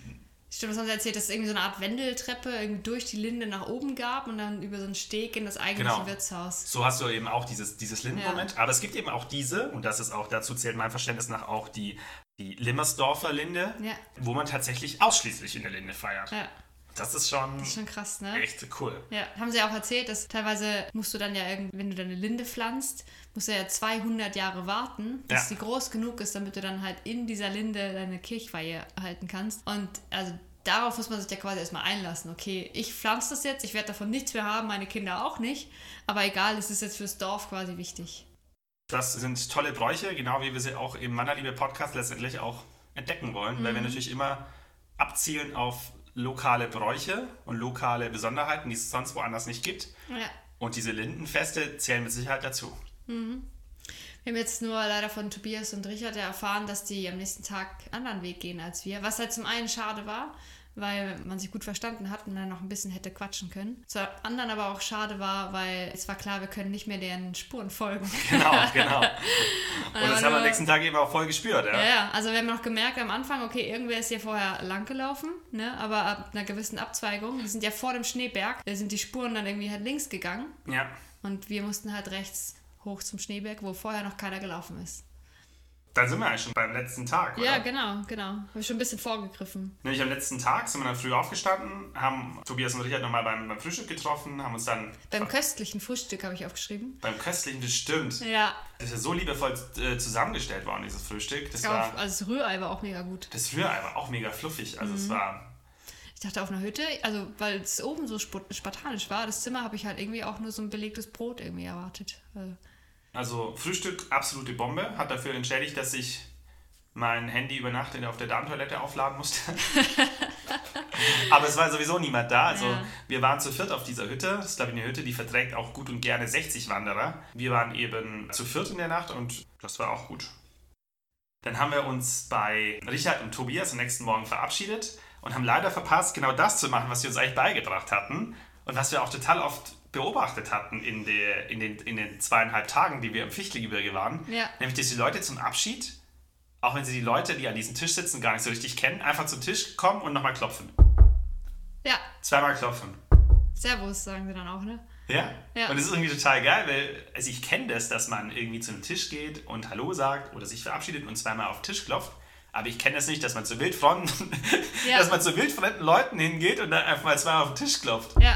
Stimmt, das haben sie erzählt, dass es irgendwie so eine Art Wendeltreppe irgendwie durch die Linde nach oben gab und dann über so einen Steg in das eigentliche Genau. Wirtshaus. so hast du eben auch dieses, dieses Lindenmoment, aber es gibt eben auch diese, und das ist auch, dazu zählt mein Verständnis nach auch die, die Limmersdorfer Linde, Ja. wo man tatsächlich ausschließlich in der Linde feiert. Ja, Das ist schon, das ist schon krass, ne? echt cool. Ja, haben sie auch erzählt, dass teilweise musst du dann ja, irgend- wenn du deine Linde pflanzt, musst du ja 200 Jahre warten, bis Ja. sie groß genug ist, damit du dann halt in dieser Linde deine Kirchweihe halten kannst. Und also darauf muss man sich ja quasi erstmal einlassen. Okay, ich pflanze das jetzt, ich werde davon nichts mehr haben, meine Kinder auch nicht. Aber egal, es ist jetzt fürs Dorf quasi wichtig. Das sind tolle Bräuche, genau wie wir sie auch im Mannerliebe-Podcast letztendlich auch entdecken wollen, weil wir Mhm. natürlich immer abzielen auf lokale Bräuche und lokale Besonderheiten, die es sonst woanders nicht gibt. Ja. Und diese Lindenfeste zählen mit Sicherheit dazu. Wir haben jetzt nur leider von Tobias und Richard erfahren, dass die am nächsten Tag einen anderen Weg gehen als wir. Was halt zum einen schade war, weil man sich gut verstanden hat und dann noch ein bisschen hätte quatschen können. Zum anderen aber auch schade war, weil es war klar, wir können nicht mehr deren Spuren folgen. Genau, genau. Und das haben wir am nächsten Tag eben auch voll gespürt. Ja? Ja, ja, also wir haben noch gemerkt am Anfang, okay, irgendwer ist hier vorher lang gelaufen, ne? aber ab einer gewissen Abzweigung, die sind ja vor dem Schneeberg, da sind die Spuren dann irgendwie halt links gegangen ja. und wir mussten halt rechts hoch zum Schneeberg, wo vorher noch keiner gelaufen ist. Dann sind wir eigentlich schon beim letzten Tag, oder? Ja, genau, genau. Habe ich schon ein bisschen vorgegriffen. Nämlich am letzten Tag sind wir dann früh aufgestanden, haben Tobias und Richard nochmal beim, beim Frühstück getroffen, haben uns dann Beim köstlichen Frühstück habe ich aufgeschrieben. beim köstlichen bestimmt. Ja, Das ist ja so liebevoll äh, zusammengestellt worden, dieses Frühstück. Das war also das Rührei war auch mega gut. Das Rührei war auch mega fluffig. Also Mhm. es war. Ich dachte auf einer Hütte, also weil es oben so sp- spartanisch war, das Zimmer habe ich halt irgendwie auch nur so ein belegtes Brot irgendwie erwartet. Also, Also Frühstück absolute Bombe. Hat dafür entschädigt, dass ich mein Handy über Nacht auf der Darmtoilette aufladen musste. Aber es war sowieso niemand da. Also Ja. wir waren zu viert auf dieser Hütte. Das ist, glaube ich, eine Hütte, die verträgt auch gut und gerne 60 Wanderer. Wir waren eben zu viert in der Nacht und das war auch gut. Dann haben wir uns bei Richard und Tobias am nächsten Morgen verabschiedet und haben leider verpasst, genau das zu machen, was wir uns eigentlich beigebracht hatten und was wir auch total oft beobachtet hatten in, der, in, den, in den zweieinhalb Tagen, die wir im Fichtelgebirge waren. Ja. Nämlich, dass die Leute zum Abschied, auch wenn sie die Leute, die an diesem Tisch sitzen, gar nicht so richtig kennen, einfach zum Tisch kommen und nochmal klopfen. ja, Zweimal klopfen. Servus sagen sie dann auch, ne? Ja. Ja. Und das ist irgendwie total geil, weil also ich kenne das, dass man irgendwie zu einem Tisch geht und Hallo sagt oder sich verabschiedet und zweimal auf den Tisch klopft. Aber ich kenne das nicht, dass man zu wildfremden, Ja. dass man zu wildfremden Leuten hingeht und dann einfach mal zweimal auf den Tisch klopft. Ja,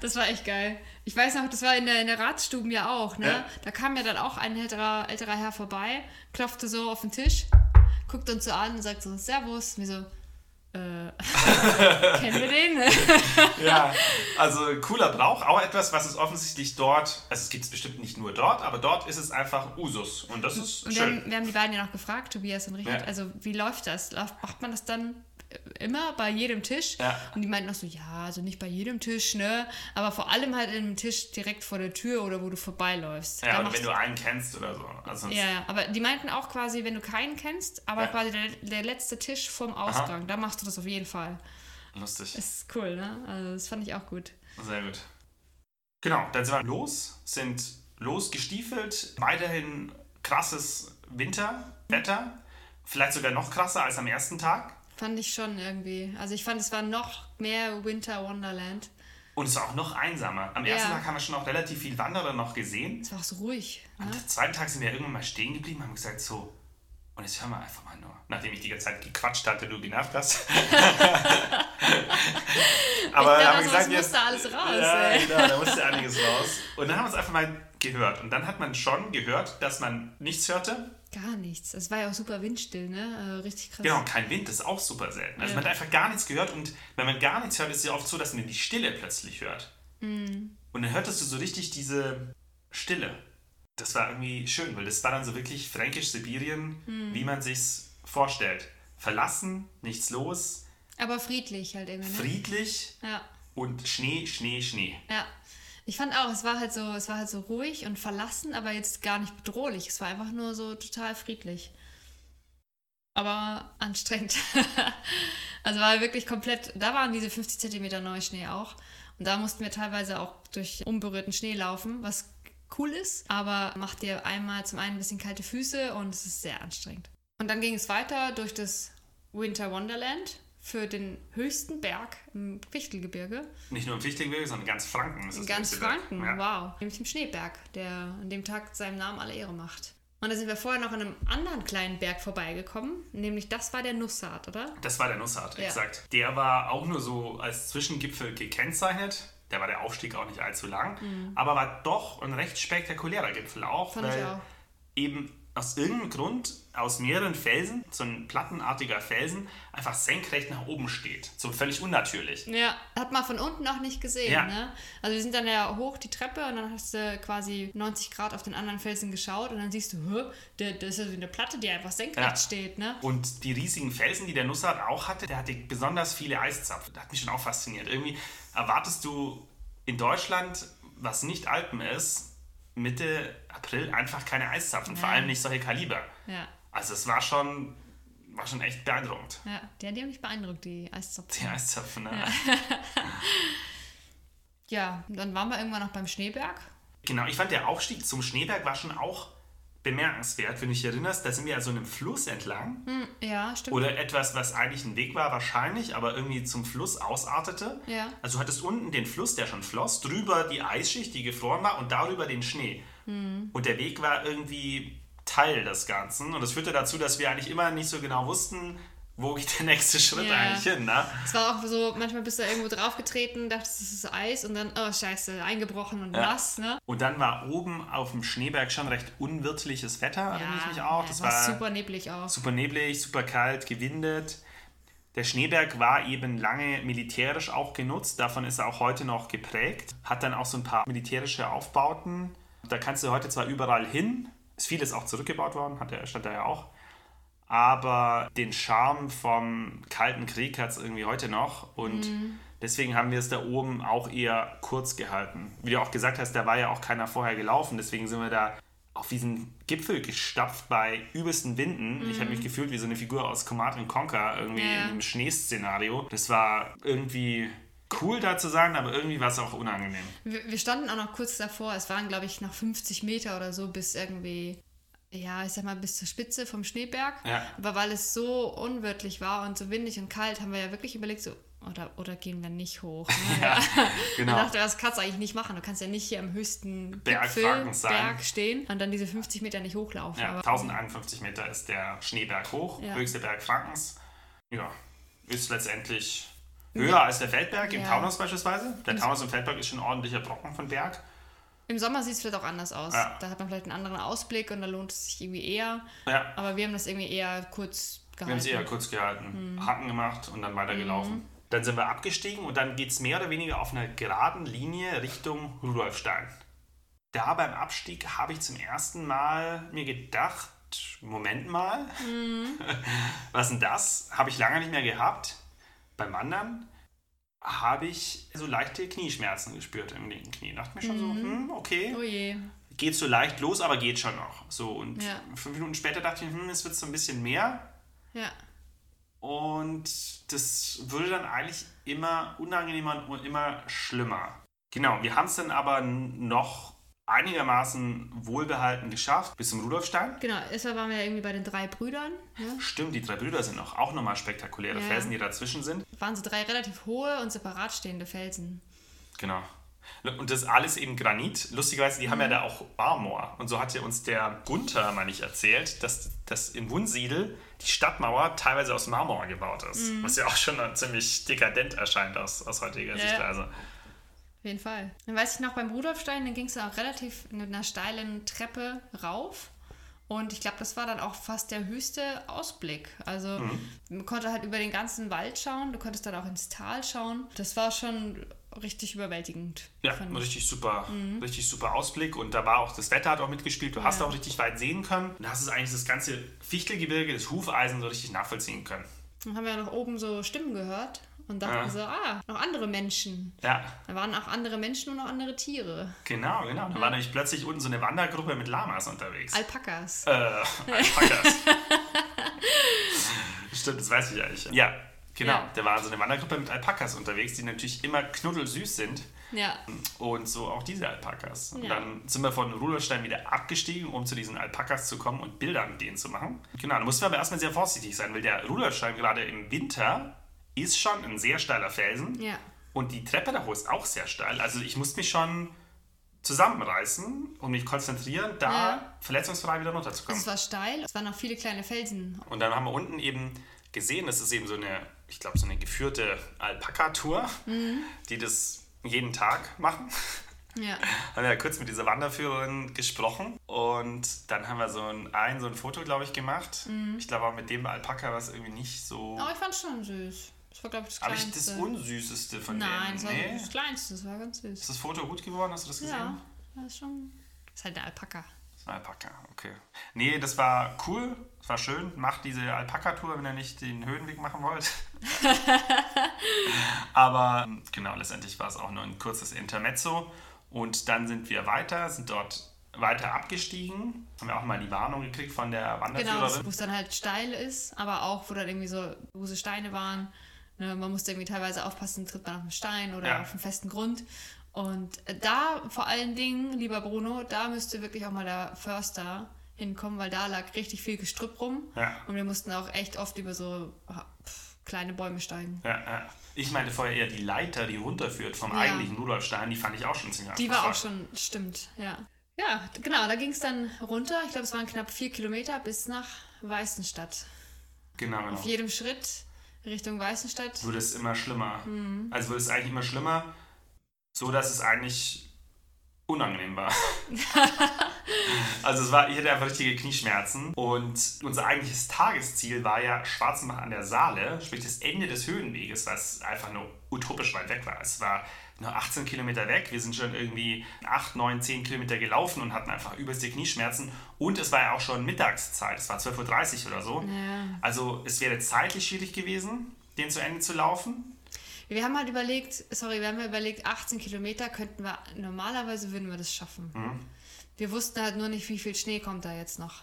das war echt geil. Ich weiß noch, das war in der, in der Ratsstuben ja auch, ne? Ja. Da kam ja dann auch ein älterer, älterer Herr vorbei, klopfte so auf den Tisch, guckt uns so an und sagt so, Servus. Und wir so, äh, kennen wir den? Ja, also cooler Brauch, auch etwas, was es offensichtlich dort, also es gibt es bestimmt nicht nur dort, aber dort ist es einfach Usus und das ist Und wir schön. haben, wir haben die beiden ja noch gefragt, Tobias und Richard, Ja. also wie läuft das? Macht man das dann immer bei jedem Tisch? Ja. Und die meinten auch so, ja, also nicht bei jedem Tisch, ne? Aber vor allem halt in einem Tisch direkt vor der Tür oder wo du vorbeiläufst. Ja, machst wenn du einen kennst oder so. Also Ja, aber die meinten auch quasi, wenn du keinen kennst, aber Ja. quasi der, der letzte Tisch vorm Ausgang, da machst du das auf jeden Fall. lustig. Ist cool, ne? Also das fand ich auch gut. Sehr gut. Genau, dann sind wir los, sind losgestiefelt. Weiterhin krasses Winterwetter. Vielleicht sogar noch krasser als am ersten Tag. Fand ich schon irgendwie. Also ich fand, es war noch mehr Winter Wonderland. Und es war auch noch einsamer. Am ersten Ja. Tag haben wir schon auch relativ viel Wanderer noch gesehen. Es war auch so ruhig. Ne? Am zweiten Tag sind wir irgendwann mal stehen geblieben und haben gesagt, so, und jetzt hören wir einfach mal nur. Nachdem ich die ganze Zeit gequatscht hatte, du genervt hast. Aber dann haben wir gesagt, es jetzt, musste alles raus, Ja, ey. genau, da musste einiges raus. Und dann haben wir es einfach mal gehört. Und dann hat man schon gehört, dass man nichts hörte. Gar nichts. Es war ja auch super windstill, ne? Äh, richtig krass. Genau, kein Wind, das ist auch super selten. Also Ja. man hat einfach gar nichts gehört. Und wenn man gar nichts hört, ist es ja oft so, dass man die Stille plötzlich hört. Mhm. Und dann hörtest du so richtig diese Stille. Das war irgendwie schön, weil das war dann so wirklich fränkisch-Sibirien, Mhm. wie man sich's vorstellt. Verlassen, nichts los, Aber friedlich halt irgendwie, ne? friedlich ja. und Schnee, Schnee, Schnee. Ja. Ich fand auch, es war halt so, es war halt so ruhig und verlassen, aber jetzt gar nicht bedrohlich. Es war einfach nur so total friedlich. Aber anstrengend. also war wirklich komplett, da waren diese 50 Zentimeter Neuschnee auch. Und da mussten wir teilweise auch durch unberührten Schnee laufen, was cool ist, aber macht dir einmal zum einen ein bisschen kalte Füße und es ist sehr anstrengend. Und dann ging es weiter durch das Winter Wonderland für den höchsten Berg im Fichtelgebirge. Nicht nur im Fichtelgebirge, sondern ganz Franken. ist In ganz Berg. Franken, Ja. wow. Nämlich im Schneeberg, der an dem Tag seinem Namen alle Ehre macht. Und da sind wir vorher noch an einem anderen kleinen Berg vorbeigekommen, nämlich das war der Nussart, oder? Das war der Nussart, Ja. exakt. Der war auch nur so als Zwischengipfel gekennzeichnet. Der war der Aufstieg auch nicht allzu lang, aber war doch ein recht spektakulärer Gipfel auch, Mhm. Fand weil auch. eben aus irgendeinem Grund aus mehreren Felsen, so ein plattenartiger Felsen, einfach senkrecht nach oben steht. So völlig unnatürlich. Ja, hat man von unten noch nicht gesehen, Ja. ne? Also wir sind dann ja hoch die Treppe und dann hast du quasi 90 Grad auf den anderen Felsen geschaut und dann siehst du, der, das ist ja so eine Platte, die einfach senkrecht Ja. steht, ne? Und die riesigen Felsen, die der Nussart auch hatte, der hatte besonders viele Eiszapfen. Das hat mich schon auch fasziniert. Irgendwie erwartest du in Deutschland, was nicht Alpen ist, Mitte April einfach keine Eiszapfen. Vor Nein. allem nicht solche Kaliber. Ja, Also es war schon, war schon echt beeindruckend. ja. Der, die haben mich beeindruckt, die Eiszapfen. Die Eiszapfen, ne? Ja, und dann waren wir irgendwann noch beim Schneeberg. Genau, ich fand der Aufstieg zum Schneeberg war schon auch bemerkenswert. Wenn du dich erinnerst, da sind wir ja so einem Fluss entlang. Hm, ja, stimmt. Oder etwas, was eigentlich ein Weg war, wahrscheinlich, aber irgendwie zum Fluss ausartete. Ja. Also du hattest unten den Fluss, der schon floss, drüber die Eisschicht, die gefroren war und darüber den Schnee. Hm. Und der Weg war irgendwie Teil des Ganzen. Und das führte dazu, dass wir eigentlich immer nicht so genau wussten, wo geht der nächste Schritt Ja. eigentlich hin. Ne? Es war auch so, manchmal bist du irgendwo draufgetreten, dachtest, es ist Eis und dann, oh scheiße, eingebrochen und Ja. nass, ne? Und dann war oben auf dem Schneeberg schon recht unwirtliches Wetter, erinnere ich mich auch. ja, Das war war super neblig auch. super neblig, super kalt, gewindet. Der Schneeberg war eben lange militärisch auch genutzt, davon ist er auch heute noch geprägt, hat dann auch so ein paar militärische Aufbauten. Da kannst du heute zwar überall hin, ist vieles auch zurückgebaut worden, hat der, stand da ja auch, aber den Charme vom Kalten Krieg hat es irgendwie heute noch und deswegen haben wir es da oben auch eher kurz gehalten. Wie du auch gesagt hast, da war ja auch keiner vorher gelaufen, deswegen sind wir da auf diesen Gipfel gestapft bei übelsten Winden. Ich habe mich gefühlt wie so eine Figur aus Command Conquer irgendwie Ja. in einem Schneeszenario. Das war irgendwie cool da zu sein, aber irgendwie war es auch unangenehm. Wir, wir standen auch noch kurz davor. Es waren, glaube ich, noch 50 Meter oder so bis irgendwie, ja, ich sag mal, bis zur Spitze vom Schneeberg. Ja. Aber weil es so unwirtlich war und so windig und kalt, haben wir ja wirklich überlegt, so, oder, oder gehen wir nicht hoch? Ne? Ja, genau. Ich dachte, das kannst du eigentlich nicht machen. Du kannst ja nicht hier am höchsten Berg Gipfel. Berg stehen und dann diese 50 Meter nicht hochlaufen. Ja, Aber- 1051 Meter ist der Schneeberg hoch, Ja. höchste Berg Frankens. Ja, ist letztendlich höher als der Feldberg im. Taunus beispielsweise. Der Taunus im Feldberg ist schon ein ordentlicher Brocken von Berg. Im Sommer sieht es vielleicht auch anders aus. Ja. Da hat man vielleicht einen anderen Ausblick und da lohnt es sich irgendwie eher. Ja, Aber wir haben das irgendwie eher kurz wir haben es gehalten. eher kurz gehalten, Mhm. Haken gemacht und dann weitergelaufen. Dann sind wir abgestiegen und dann geht es mehr oder weniger auf einer geraden Linie Richtung Rudolfstein. Da beim Abstieg habe ich zum ersten Mal mir gedacht, Moment mal, Mhm. was denn das? Habe ich lange nicht mehr gehabt. Beim Wandern habe ich so leichte Knieschmerzen gespürt im linken Knie. Dachte mir schon so, hm, okay, Oh je. geht so leicht los, aber geht schon noch. So und Ja. fünf Minuten später dachte ich, hm, es wird so ein bisschen mehr. Ja. Und das würde dann eigentlich immer unangenehmer und immer schlimmer. Genau, wir haben es dann aber noch einigermaßen wohlbehalten geschafft bis zum Rudolfstein. Genau, deshalb waren wir ja irgendwie bei den drei Brüdern. Ne? Stimmt, die drei Brüder sind noch, auch nochmal spektakuläre Ja. Felsen, die dazwischen sind. Waren so drei relativ hohe und separat stehende Felsen. Genau. Und das ist alles eben Granit. Lustigerweise, die haben ja da auch Marmor. Und so hat ja uns der Gunther mal nicht erzählt, dass, dass in Wunsiedel die Stadtmauer teilweise aus Marmor gebaut ist. Was ja auch schon ziemlich dekadent erscheint aus, aus heutiger Ja. Sichtweise. Auf jeden Fall. Dann weiß ich noch, beim Rudolfstein, dann ging es auch relativ mit einer steilen Treppe rauf. Und ich glaube, das war dann auch fast der höchste Ausblick. Also man konnte halt über den ganzen Wald schauen, du konntest dann auch ins Tal schauen. Das war schon richtig überwältigend. Ja, richtig super, richtig super Ausblick. Und da war auch das Wetter hat auch mitgespielt. Du hast Ja. auch richtig weit sehen können. Und hast es eigentlich das ganze Fichtelgebirge, das Hufeisen so richtig nachvollziehen können. Dann haben wir noch oben so Stimmen gehört und dachten Ja. so, ah, noch andere Menschen. Ja, Da waren auch andere Menschen und noch andere Tiere. genau, genau. Da war nämlich plötzlich unten so eine Wandergruppe mit Lamas unterwegs. Alpakas. Äh, Alpakas. Stimmt, das weiß ich eigentlich. Ja, genau. Ja. Da war so eine Wandergruppe mit Alpakas unterwegs, die natürlich immer knuddelsüß sind. Ja. Und so auch diese Alpakas. Und Ja. dann sind wir von Rudolstein wieder abgestiegen, um zu diesen Alpakas zu kommen und Bilder mit denen zu machen. Genau, da mussten wir aber erstmal sehr vorsichtig sein, weil der Rudolstein gerade im Winter ist schon ein sehr steiler Felsen. Ja. Und die Treppe da hoch ist auch sehr steil. Also ich musste mich schon zusammenreißen und mich konzentrieren, da Ja. verletzungsfrei wieder runterzukommen. Es war steil, es waren noch viele kleine Felsen. Und dann haben wir unten eben gesehen, das ist eben so eine, ich glaube, so eine geführte Alpaka-Tour, die das jeden Tag machen. Ja. haben wir ja kurz mit dieser Wanderführerin gesprochen und dann haben wir so ein, ein, so ein Foto, glaube ich, gemacht. Ich glaube, auch mit dem Alpaka war es irgendwie nicht so. Aber ich fand es schon süß. Das war, glaube ich, das Aber ich Kleinste. das Unsüßeste von Nein, denen. das war Nee. das Kleinste, das war ganz süß. Ist das Foto gut geworden? Hast du das gesehen? Ja, das ist schon. Das ist halt der Alpaka. Das war Alpaka, okay. Nee, das war cool, das war schön. Macht diese Alpaka-Tour, wenn ihr nicht den Höhenweg machen wollt. Aber ähm, genau, letztendlich war es auch nur ein kurzes Intermezzo. Und dann sind wir weiter, sind dort weiter abgestiegen. Haben wir auch mal die Warnung gekriegt von der Genau, Wanderführerin. wo es dann halt steil ist, aber auch, wo dann irgendwie so große Steine waren. Ne, man musste irgendwie teilweise aufpassen, tritt man auf einen Stein oder Ja. auf einen festen Grund. Und äh, da vor allen Dingen, lieber Bruno, da müsste wirklich auch mal der Förster hinkommen, weil da lag richtig viel Gestrüpp rum. Ja. Und wir mussten auch echt oft über so pff, kleine Bäume steigen. Ja, ja. Ich meinte vorher eher die Leiter, die runterführt vom eigentlichen Rudolfstein, die fand ich auch schon ziemlich Die war auch schon, stimmt, ja. Ja, genau, da ging es dann runter. Ich glaube, es waren knapp vier Kilometer bis nach Weißenstadt. Genau, genau. Auf jedem Schritt Richtung Weißenstadt. wurde es immer schlimmer. Mhm. Also wurde es eigentlich immer schlimmer, so dass es eigentlich unangenehm war. also es war, ich hatte einfach richtige Knieschmerzen und unser eigentliches Tagesziel war ja Schwarzenbach an der Saale, sprich das Ende des Höhenweges, was einfach nur utopisch weit weg war. Es war nur 18 Kilometer weg. Wir sind schon irgendwie 8, 9, 10 Kilometer gelaufen und hatten einfach übelste Knieschmerzen. Und es war ja auch schon Mittagszeit. Es war 12.30 Uhr oder so. Ja. Also es wäre zeitlich schwierig gewesen, den zu Ende zu laufen. Wir haben halt überlegt, sorry, wir haben überlegt, 18 Kilometer könnten wir, normalerweise würden wir das schaffen. Mhm. Wir wussten halt nur nicht, wie viel Schnee kommt da jetzt noch.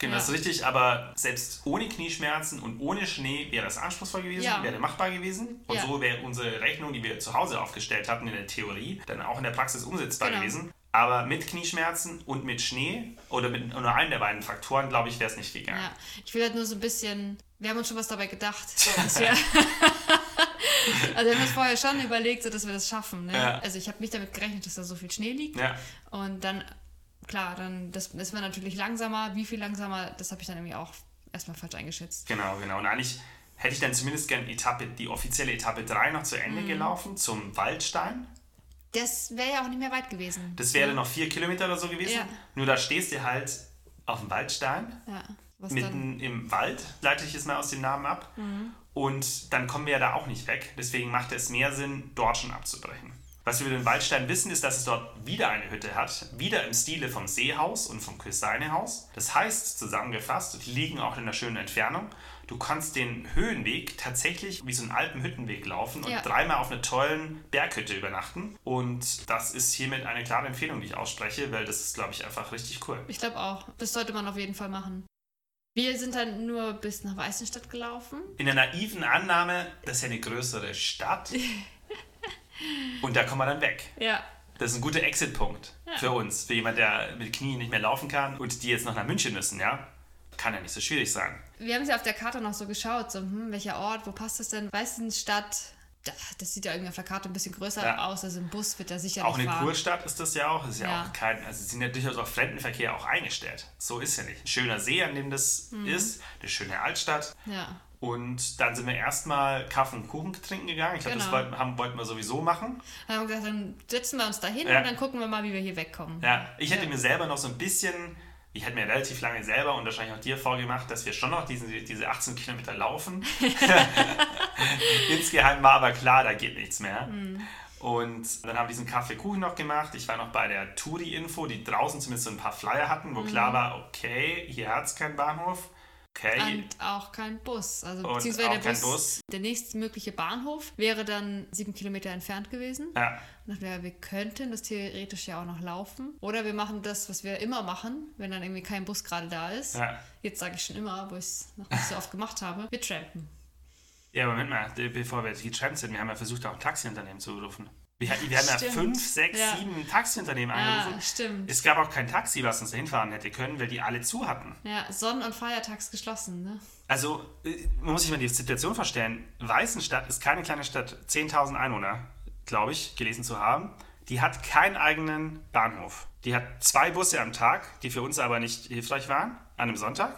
Genau, Ja. das ist richtig, aber selbst ohne Knieschmerzen und ohne Schnee wäre es anspruchsvoll gewesen, Ja. wäre machbar gewesen. Und Ja. so wäre unsere Rechnung, die wir zu Hause aufgestellt hatten in der Theorie, dann auch in der Praxis umsetzbar Genau. gewesen. Aber mit Knieschmerzen und mit Schnee oder mit nur einem der beiden Faktoren, glaube ich, wäre es nicht gegangen. Ja, ich will halt nur so ein bisschen, wir haben uns schon was dabei gedacht. Also wir haben uns vorher schon überlegt, so, dass wir das schaffen. Ne? Ja. Also ich habe nicht damit gerechnet, dass da so viel Schnee liegt. Ja. Und dann, klar, dann das, das war natürlich langsamer. Wie viel langsamer, das habe ich dann irgendwie auch erstmal falsch eingeschätzt. Genau, genau. Und eigentlich hätte ich dann zumindest gern Etappe, die offizielle Etappe 3 noch zu Mhm. Ende gelaufen, zum Waldstein. Das wäre ja auch nicht mehr weit gewesen. Das wäre noch vier Kilometer oder so gewesen. Ja. Nur da stehst du halt auf dem Waldstein. Ja, was dann? mitten im Wald, leite ich es mal aus dem Namen ab. Und dann kommen wir ja da auch nicht weg. Deswegen macht es mehr Sinn, dort schon abzubrechen. Was wir über den Waldstein wissen, ist, dass es dort wieder eine Hütte hat. Wieder im Stile vom Seehaus und vom Küseinehaus. Das heißt, zusammengefasst, die liegen auch in einer schönen Entfernung. Du kannst den Höhenweg tatsächlich wie so einen Alpenhüttenweg laufen und Ja. dreimal auf einer tollen Berghütte übernachten. Und das ist hiermit eine klare Empfehlung, die ich ausspreche, weil das ist, glaube ich, einfach richtig cool. Ich glaube auch. Das sollte man auf jeden Fall machen. Wir sind dann nur bis nach Weißenstadt gelaufen. in der naiven Annahme, das ist ja eine größere Stadt. Und da kommen wir dann weg. Ja. Das ist ein guter Exit-Punkt für uns, für jemand, der mit Knien nicht mehr laufen kann und die jetzt noch nach München müssen, ja? Kann ja nicht so schwierig sein. Wir haben es ja auf der Karte noch so geschaut, so, hm, welcher Ort, wo passt das denn? Weißenstadt, da- das sieht ja irgendwie auf der Karte ein bisschen größer Ja. aus, also im Bus wird da sicher Auch eine fahren. Kurstadt ist das ja auch. Das ist ja, Ja. auch kein, also sind ja durchaus auch Fremdenverkehr auch eingestellt. So ist ja nicht. Ein schöner See, an dem das Mhm. ist, eine schöne Altstadt. Ja. Und dann sind wir erstmal Kaffee und Kuchen trinken gegangen. Ich glaube, das Genau. wollten, haben, wollten wir sowieso machen. Dann haben wir gesagt, dann setzen wir uns da hin Ja. und dann gucken wir mal, wie wir hier wegkommen. Ja, ich hätte Ja. mir selber noch so ein bisschen, ich hätte mir relativ lange selber und wahrscheinlich auch dir vorgemacht, dass wir schon noch diesen, diese 18 Kilometer laufen. Insgeheim war aber klar, da geht nichts mehr. Und dann haben wir diesen Kaffeekuchen noch gemacht. Ich war noch bei der Touri-Info, die draußen zumindest so ein paar Flyer hatten, wo klar war, okay, hier hat es keinen Bahnhof. Okay, Und auch kein Bus. Also Und beziehungsweise der kein Bus, Bus. der nächstmögliche Bahnhof wäre dann sieben Kilometer entfernt gewesen. ja, Und dachten wir, wir könnten das theoretisch ja auch noch laufen. Oder wir machen das, was wir immer machen, wenn dann irgendwie kein Bus gerade da ist. ja. Jetzt sage ich schon immer, wo ich es noch nicht so oft gemacht habe. Wir trampen. Ja, aber Moment mal, bevor wir getrennt sind, wir haben ja versucht, auch ein Taxiunternehmen zu rufen. Wir, wir haben ja Stimmt. fünf, sechs, Ja. sieben Taxiunternehmen Ja, angerufen. stimmt. Es gab auch kein Taxi, was uns dahin fahren hätte können, weil die alle zu hatten. Ja, Sonnen- und Feiertags geschlossen, ne? Also, äh, man muss sich mal die Situation vorstellen. Weißenstadt ist keine kleine Stadt, 10.000 Einwohner, glaube ich, gelesen zu haben. Die hat keinen eigenen Bahnhof. Die hat zwei Busse am Tag, die für uns aber nicht hilfreich waren, an einem Sonntag.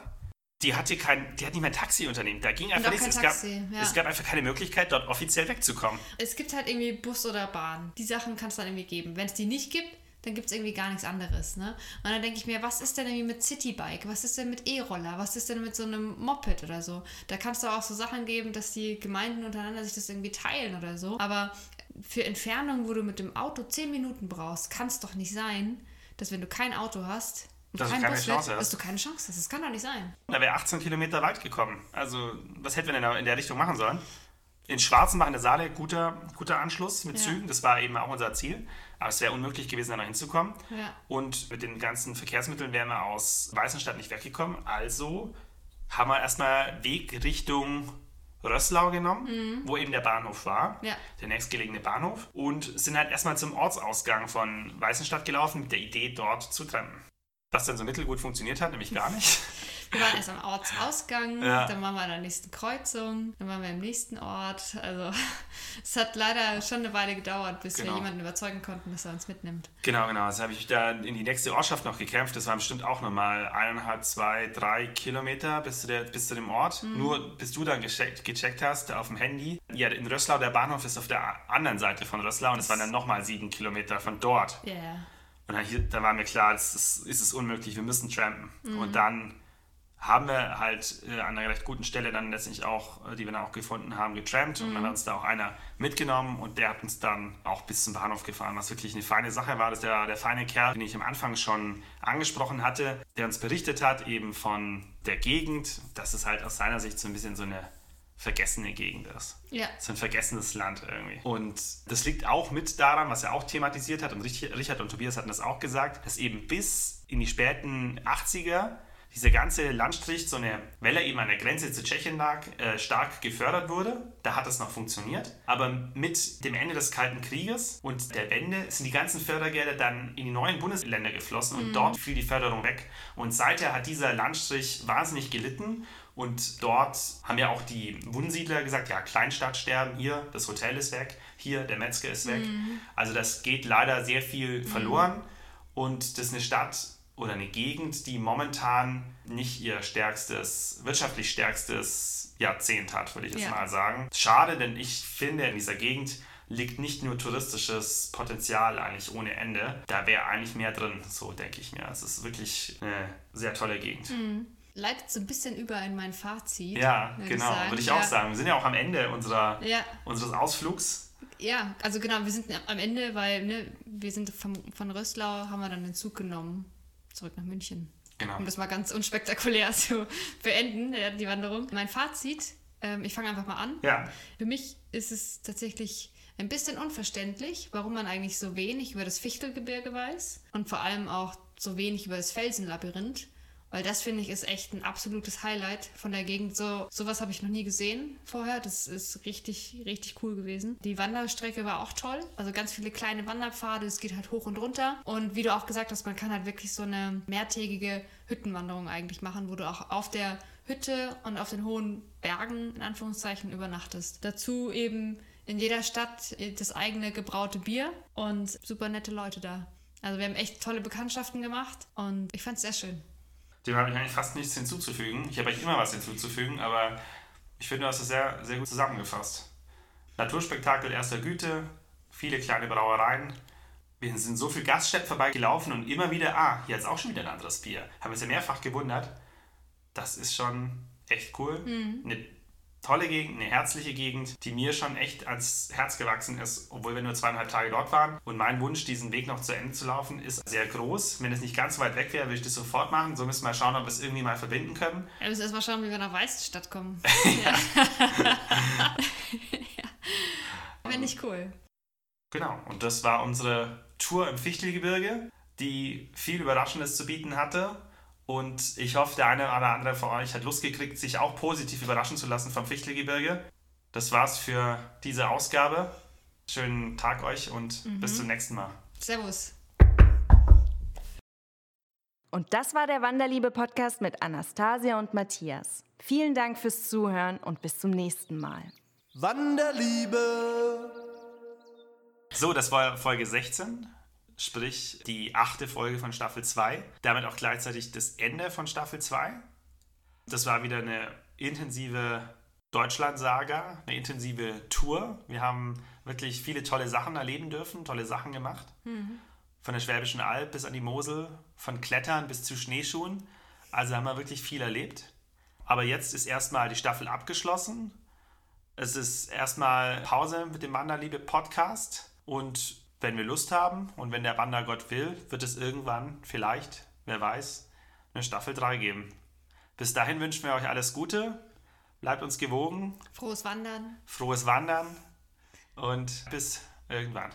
Die hatte kein, die hat nicht mehr ein Taxiunternehmen. Da ging einfach nichts. Es gab, ja. es gab einfach keine Möglichkeit, dort offiziell wegzukommen. Es gibt halt irgendwie Bus oder Bahn. Die Sachen kann es dann irgendwie geben. Wenn es die nicht gibt, dann gibt es irgendwie gar nichts anderes. Ne? Und dann denke ich mir, was ist denn irgendwie mit Citybike? Was ist denn mit E-Roller? Was ist denn mit so einem Moped oder so? Da kann es doch auch so Sachen geben, dass die Gemeinden untereinander sich das irgendwie teilen oder so. Aber für Entfernungen, wo du mit dem Auto 10 Minuten brauchst, kann es doch nicht sein, dass wenn du kein Auto hast du kein keine Bus Chance hast. du keine Chance hast. Das kann doch nicht sein. Da wäre 18 Kilometer weit gekommen. Also, was hätten wir denn in der Richtung machen sollen? In Schwarzenbach in der Saale, guter, guter Anschluss mit Ja. Zügen. Das war eben auch unser Ziel. Aber es wäre unmöglich gewesen, da noch hinzukommen. Ja. Und mit den ganzen Verkehrsmitteln wären wir aus Weißenstadt nicht weggekommen. Also haben wir erstmal Weg Richtung Rösslau genommen, wo eben der Bahnhof war, Mhm. Ja. der nächstgelegene Bahnhof. Und sind halt erstmal zum Ortsausgang von Weißenstadt gelaufen, mit der Idee, dort zu trennen. Was dann so mittelgut funktioniert hat, nämlich gar nicht. Wir waren erst am Ortsausgang, Ja. dann waren wir an der nächsten Kreuzung, dann waren wir im nächsten Ort. Also es hat leider schon eine Weile gedauert, bis Genau. wir jemanden überzeugen konnten, dass er uns mitnimmt. Genau, genau. Also habe ich da in die nächste Ortschaft noch gekämpft. Das waren bestimmt auch nochmal eineinhalb, zwei, drei Kilometer bis zu, der, bis zu dem Ort. Nur bis du dann gecheckt, gecheckt hast auf dem Handy. Ja, in Rösslau, der Bahnhof ist auf der anderen Seite von Rösslau und es waren dann nochmal sieben Kilometer von dort. Ja, yeah. Und dann, dann war mir klar, das ist, ist es unmöglich, wir müssen trampen. Und dann haben wir halt äh, an einer recht guten Stelle dann letztendlich auch, äh, die wir dann auch gefunden haben, getrampt. Und dann hat uns da auch einer mitgenommen und der hat uns dann auch bis zum Bahnhof gefahren, was wirklich eine feine Sache war. Das ist der, der feine Kerl, den ich am Anfang schon angesprochen hatte, der uns berichtet hat eben von der Gegend, dass es halt aus seiner Sicht so ein bisschen so eine vergessene Gegend ist. Ja. So ein vergessenes Land irgendwie. Und das liegt auch mit daran, was er auch thematisiert hat, und Rich- Richard und Tobias hatten das auch gesagt, dass eben bis in die späten 80er dieser ganze Landstrich, so eine Welle eben an der Grenze zu Tschechien lag, äh, stark gefördert wurde. Da hat es noch funktioniert. Aber mit dem Ende des Kalten Krieges und der Wende sind die ganzen Fördergelder dann in die neuen Bundesländer geflossen und dort fiel die Förderung weg. Und seither hat dieser Landstrich wahnsinnig gelitten. Und dort haben ja auch die Wohnsiedler gesagt, ja, Kleinstadtsterben, hier, das Hotel ist weg, hier, der Metzger ist weg. Also das geht leider sehr viel verloren. Und das ist eine Stadt oder eine Gegend, die momentan nicht ihr stärkstes, wirtschaftlich stärkstes Jahrzehnt hat, würde ich jetzt Ja. mal sagen. Schade, denn ich finde, in dieser Gegend liegt nicht nur touristisches Potenzial eigentlich ohne Ende. Da wäre eigentlich mehr drin, so denke ich mir. Es ist wirklich eine sehr tolle Gegend. Leitet so ein bisschen über in mein Fazit. Ja, würd genau, sagen. würde ich ja. auch sagen. Wir sind ja auch am Ende unserer, Ja, unseres Ausflugs. ja, also genau, wir sind am Ende, weil ne, wir sind vom, von Röslau, haben wir dann den Zug genommen, zurück nach München. Genau. Um das mal ganz unspektakulär zu beenden, ja, die Wanderung. Mein Fazit, ähm, ich fange einfach mal an. Ja, Für mich ist es tatsächlich ein bisschen unverständlich, warum man eigentlich so wenig über das Fichtelgebirge weiß und vor allem auch so wenig über das Felsenlabyrinth. Weil das finde ich ist echt ein absolutes Highlight von der Gegend. So sowas habe ich noch nie gesehen vorher. Das ist richtig, richtig cool gewesen. Die Wanderstrecke war auch toll. Also ganz viele kleine Wanderpfade. Es geht halt hoch und runter. Und wie du auch gesagt hast, man kann halt wirklich so eine mehrtägige Hüttenwanderung eigentlich machen, wo du auch auf der Hütte und auf den hohen Bergen in Anführungszeichen übernachtest. Dazu eben in jeder Stadt das eigene gebraute Bier und super nette Leute da. Also wir haben echt tolle Bekanntschaften gemacht und ich fand es sehr schön. Dem habe ich eigentlich fast nichts hinzuzufügen. Ich habe eigentlich immer was hinzuzufügen, aber ich finde, du hast es sehr, sehr gut zusammengefasst. Naturspektakel erster Güte, viele kleine Brauereien. Wir sind so viel Gaststätten vorbeigelaufen und immer wieder, ah, hier ist auch schon wieder ein anderes Bier. Haben uns ja mehrfach gewundert. Das ist schon echt cool. Eine tolle Gegend, eine herzliche Gegend, die mir schon echt ans Herz gewachsen ist, obwohl wir nur zweieinhalb Tage dort waren. Und mein Wunsch, diesen Weg noch zu Ende zu laufen, ist sehr groß. Wenn es nicht ganz so weit weg wäre, würde ich das sofort machen. So müssen wir schauen, ob wir es irgendwie mal verbinden können. Wir müssen erstmal schauen, wie wir nach Weißenstadt kommen. ja. Finde ich cool. Genau, und das war unsere Tour im Fichtelgebirge, die viel Überraschendes zu bieten hatte. Und ich hoffe, der eine oder andere von euch hat Lust gekriegt, sich auch positiv überraschen zu lassen vom Fichtelgebirge. Das war's für diese Ausgabe. Schönen Tag euch und bis zum nächsten Mal. Servus. Und das war der Wanderliebe-Podcast mit Anastasia und Matthias. Vielen Dank fürs Zuhören und bis zum nächsten Mal. Wanderliebe. So, das war Folge 16, sprich die achte Folge von Staffel 2. Damit auch gleichzeitig das Ende von Staffel 2. Das war wieder eine intensive Deutschland-Saga, eine intensive Tour. Wir haben wirklich viele tolle Sachen erleben dürfen, tolle Sachen gemacht. Von der Schwäbischen Alb bis an die Mosel, von Klettern bis zu Schneeschuhen. Also haben wir wirklich viel erlebt. Aber jetzt ist erstmal die Staffel abgeschlossen. Es ist erstmal Pause mit dem Wanderliebe-Podcast. Und wenn wir Lust haben und wenn der Wandergott will, wird es irgendwann vielleicht, wer weiß, eine Staffel 3 geben. Bis dahin wünschen wir euch alles Gute. Bleibt uns gewogen, Frohes Wandern. frohes Wandern und bis irgendwann.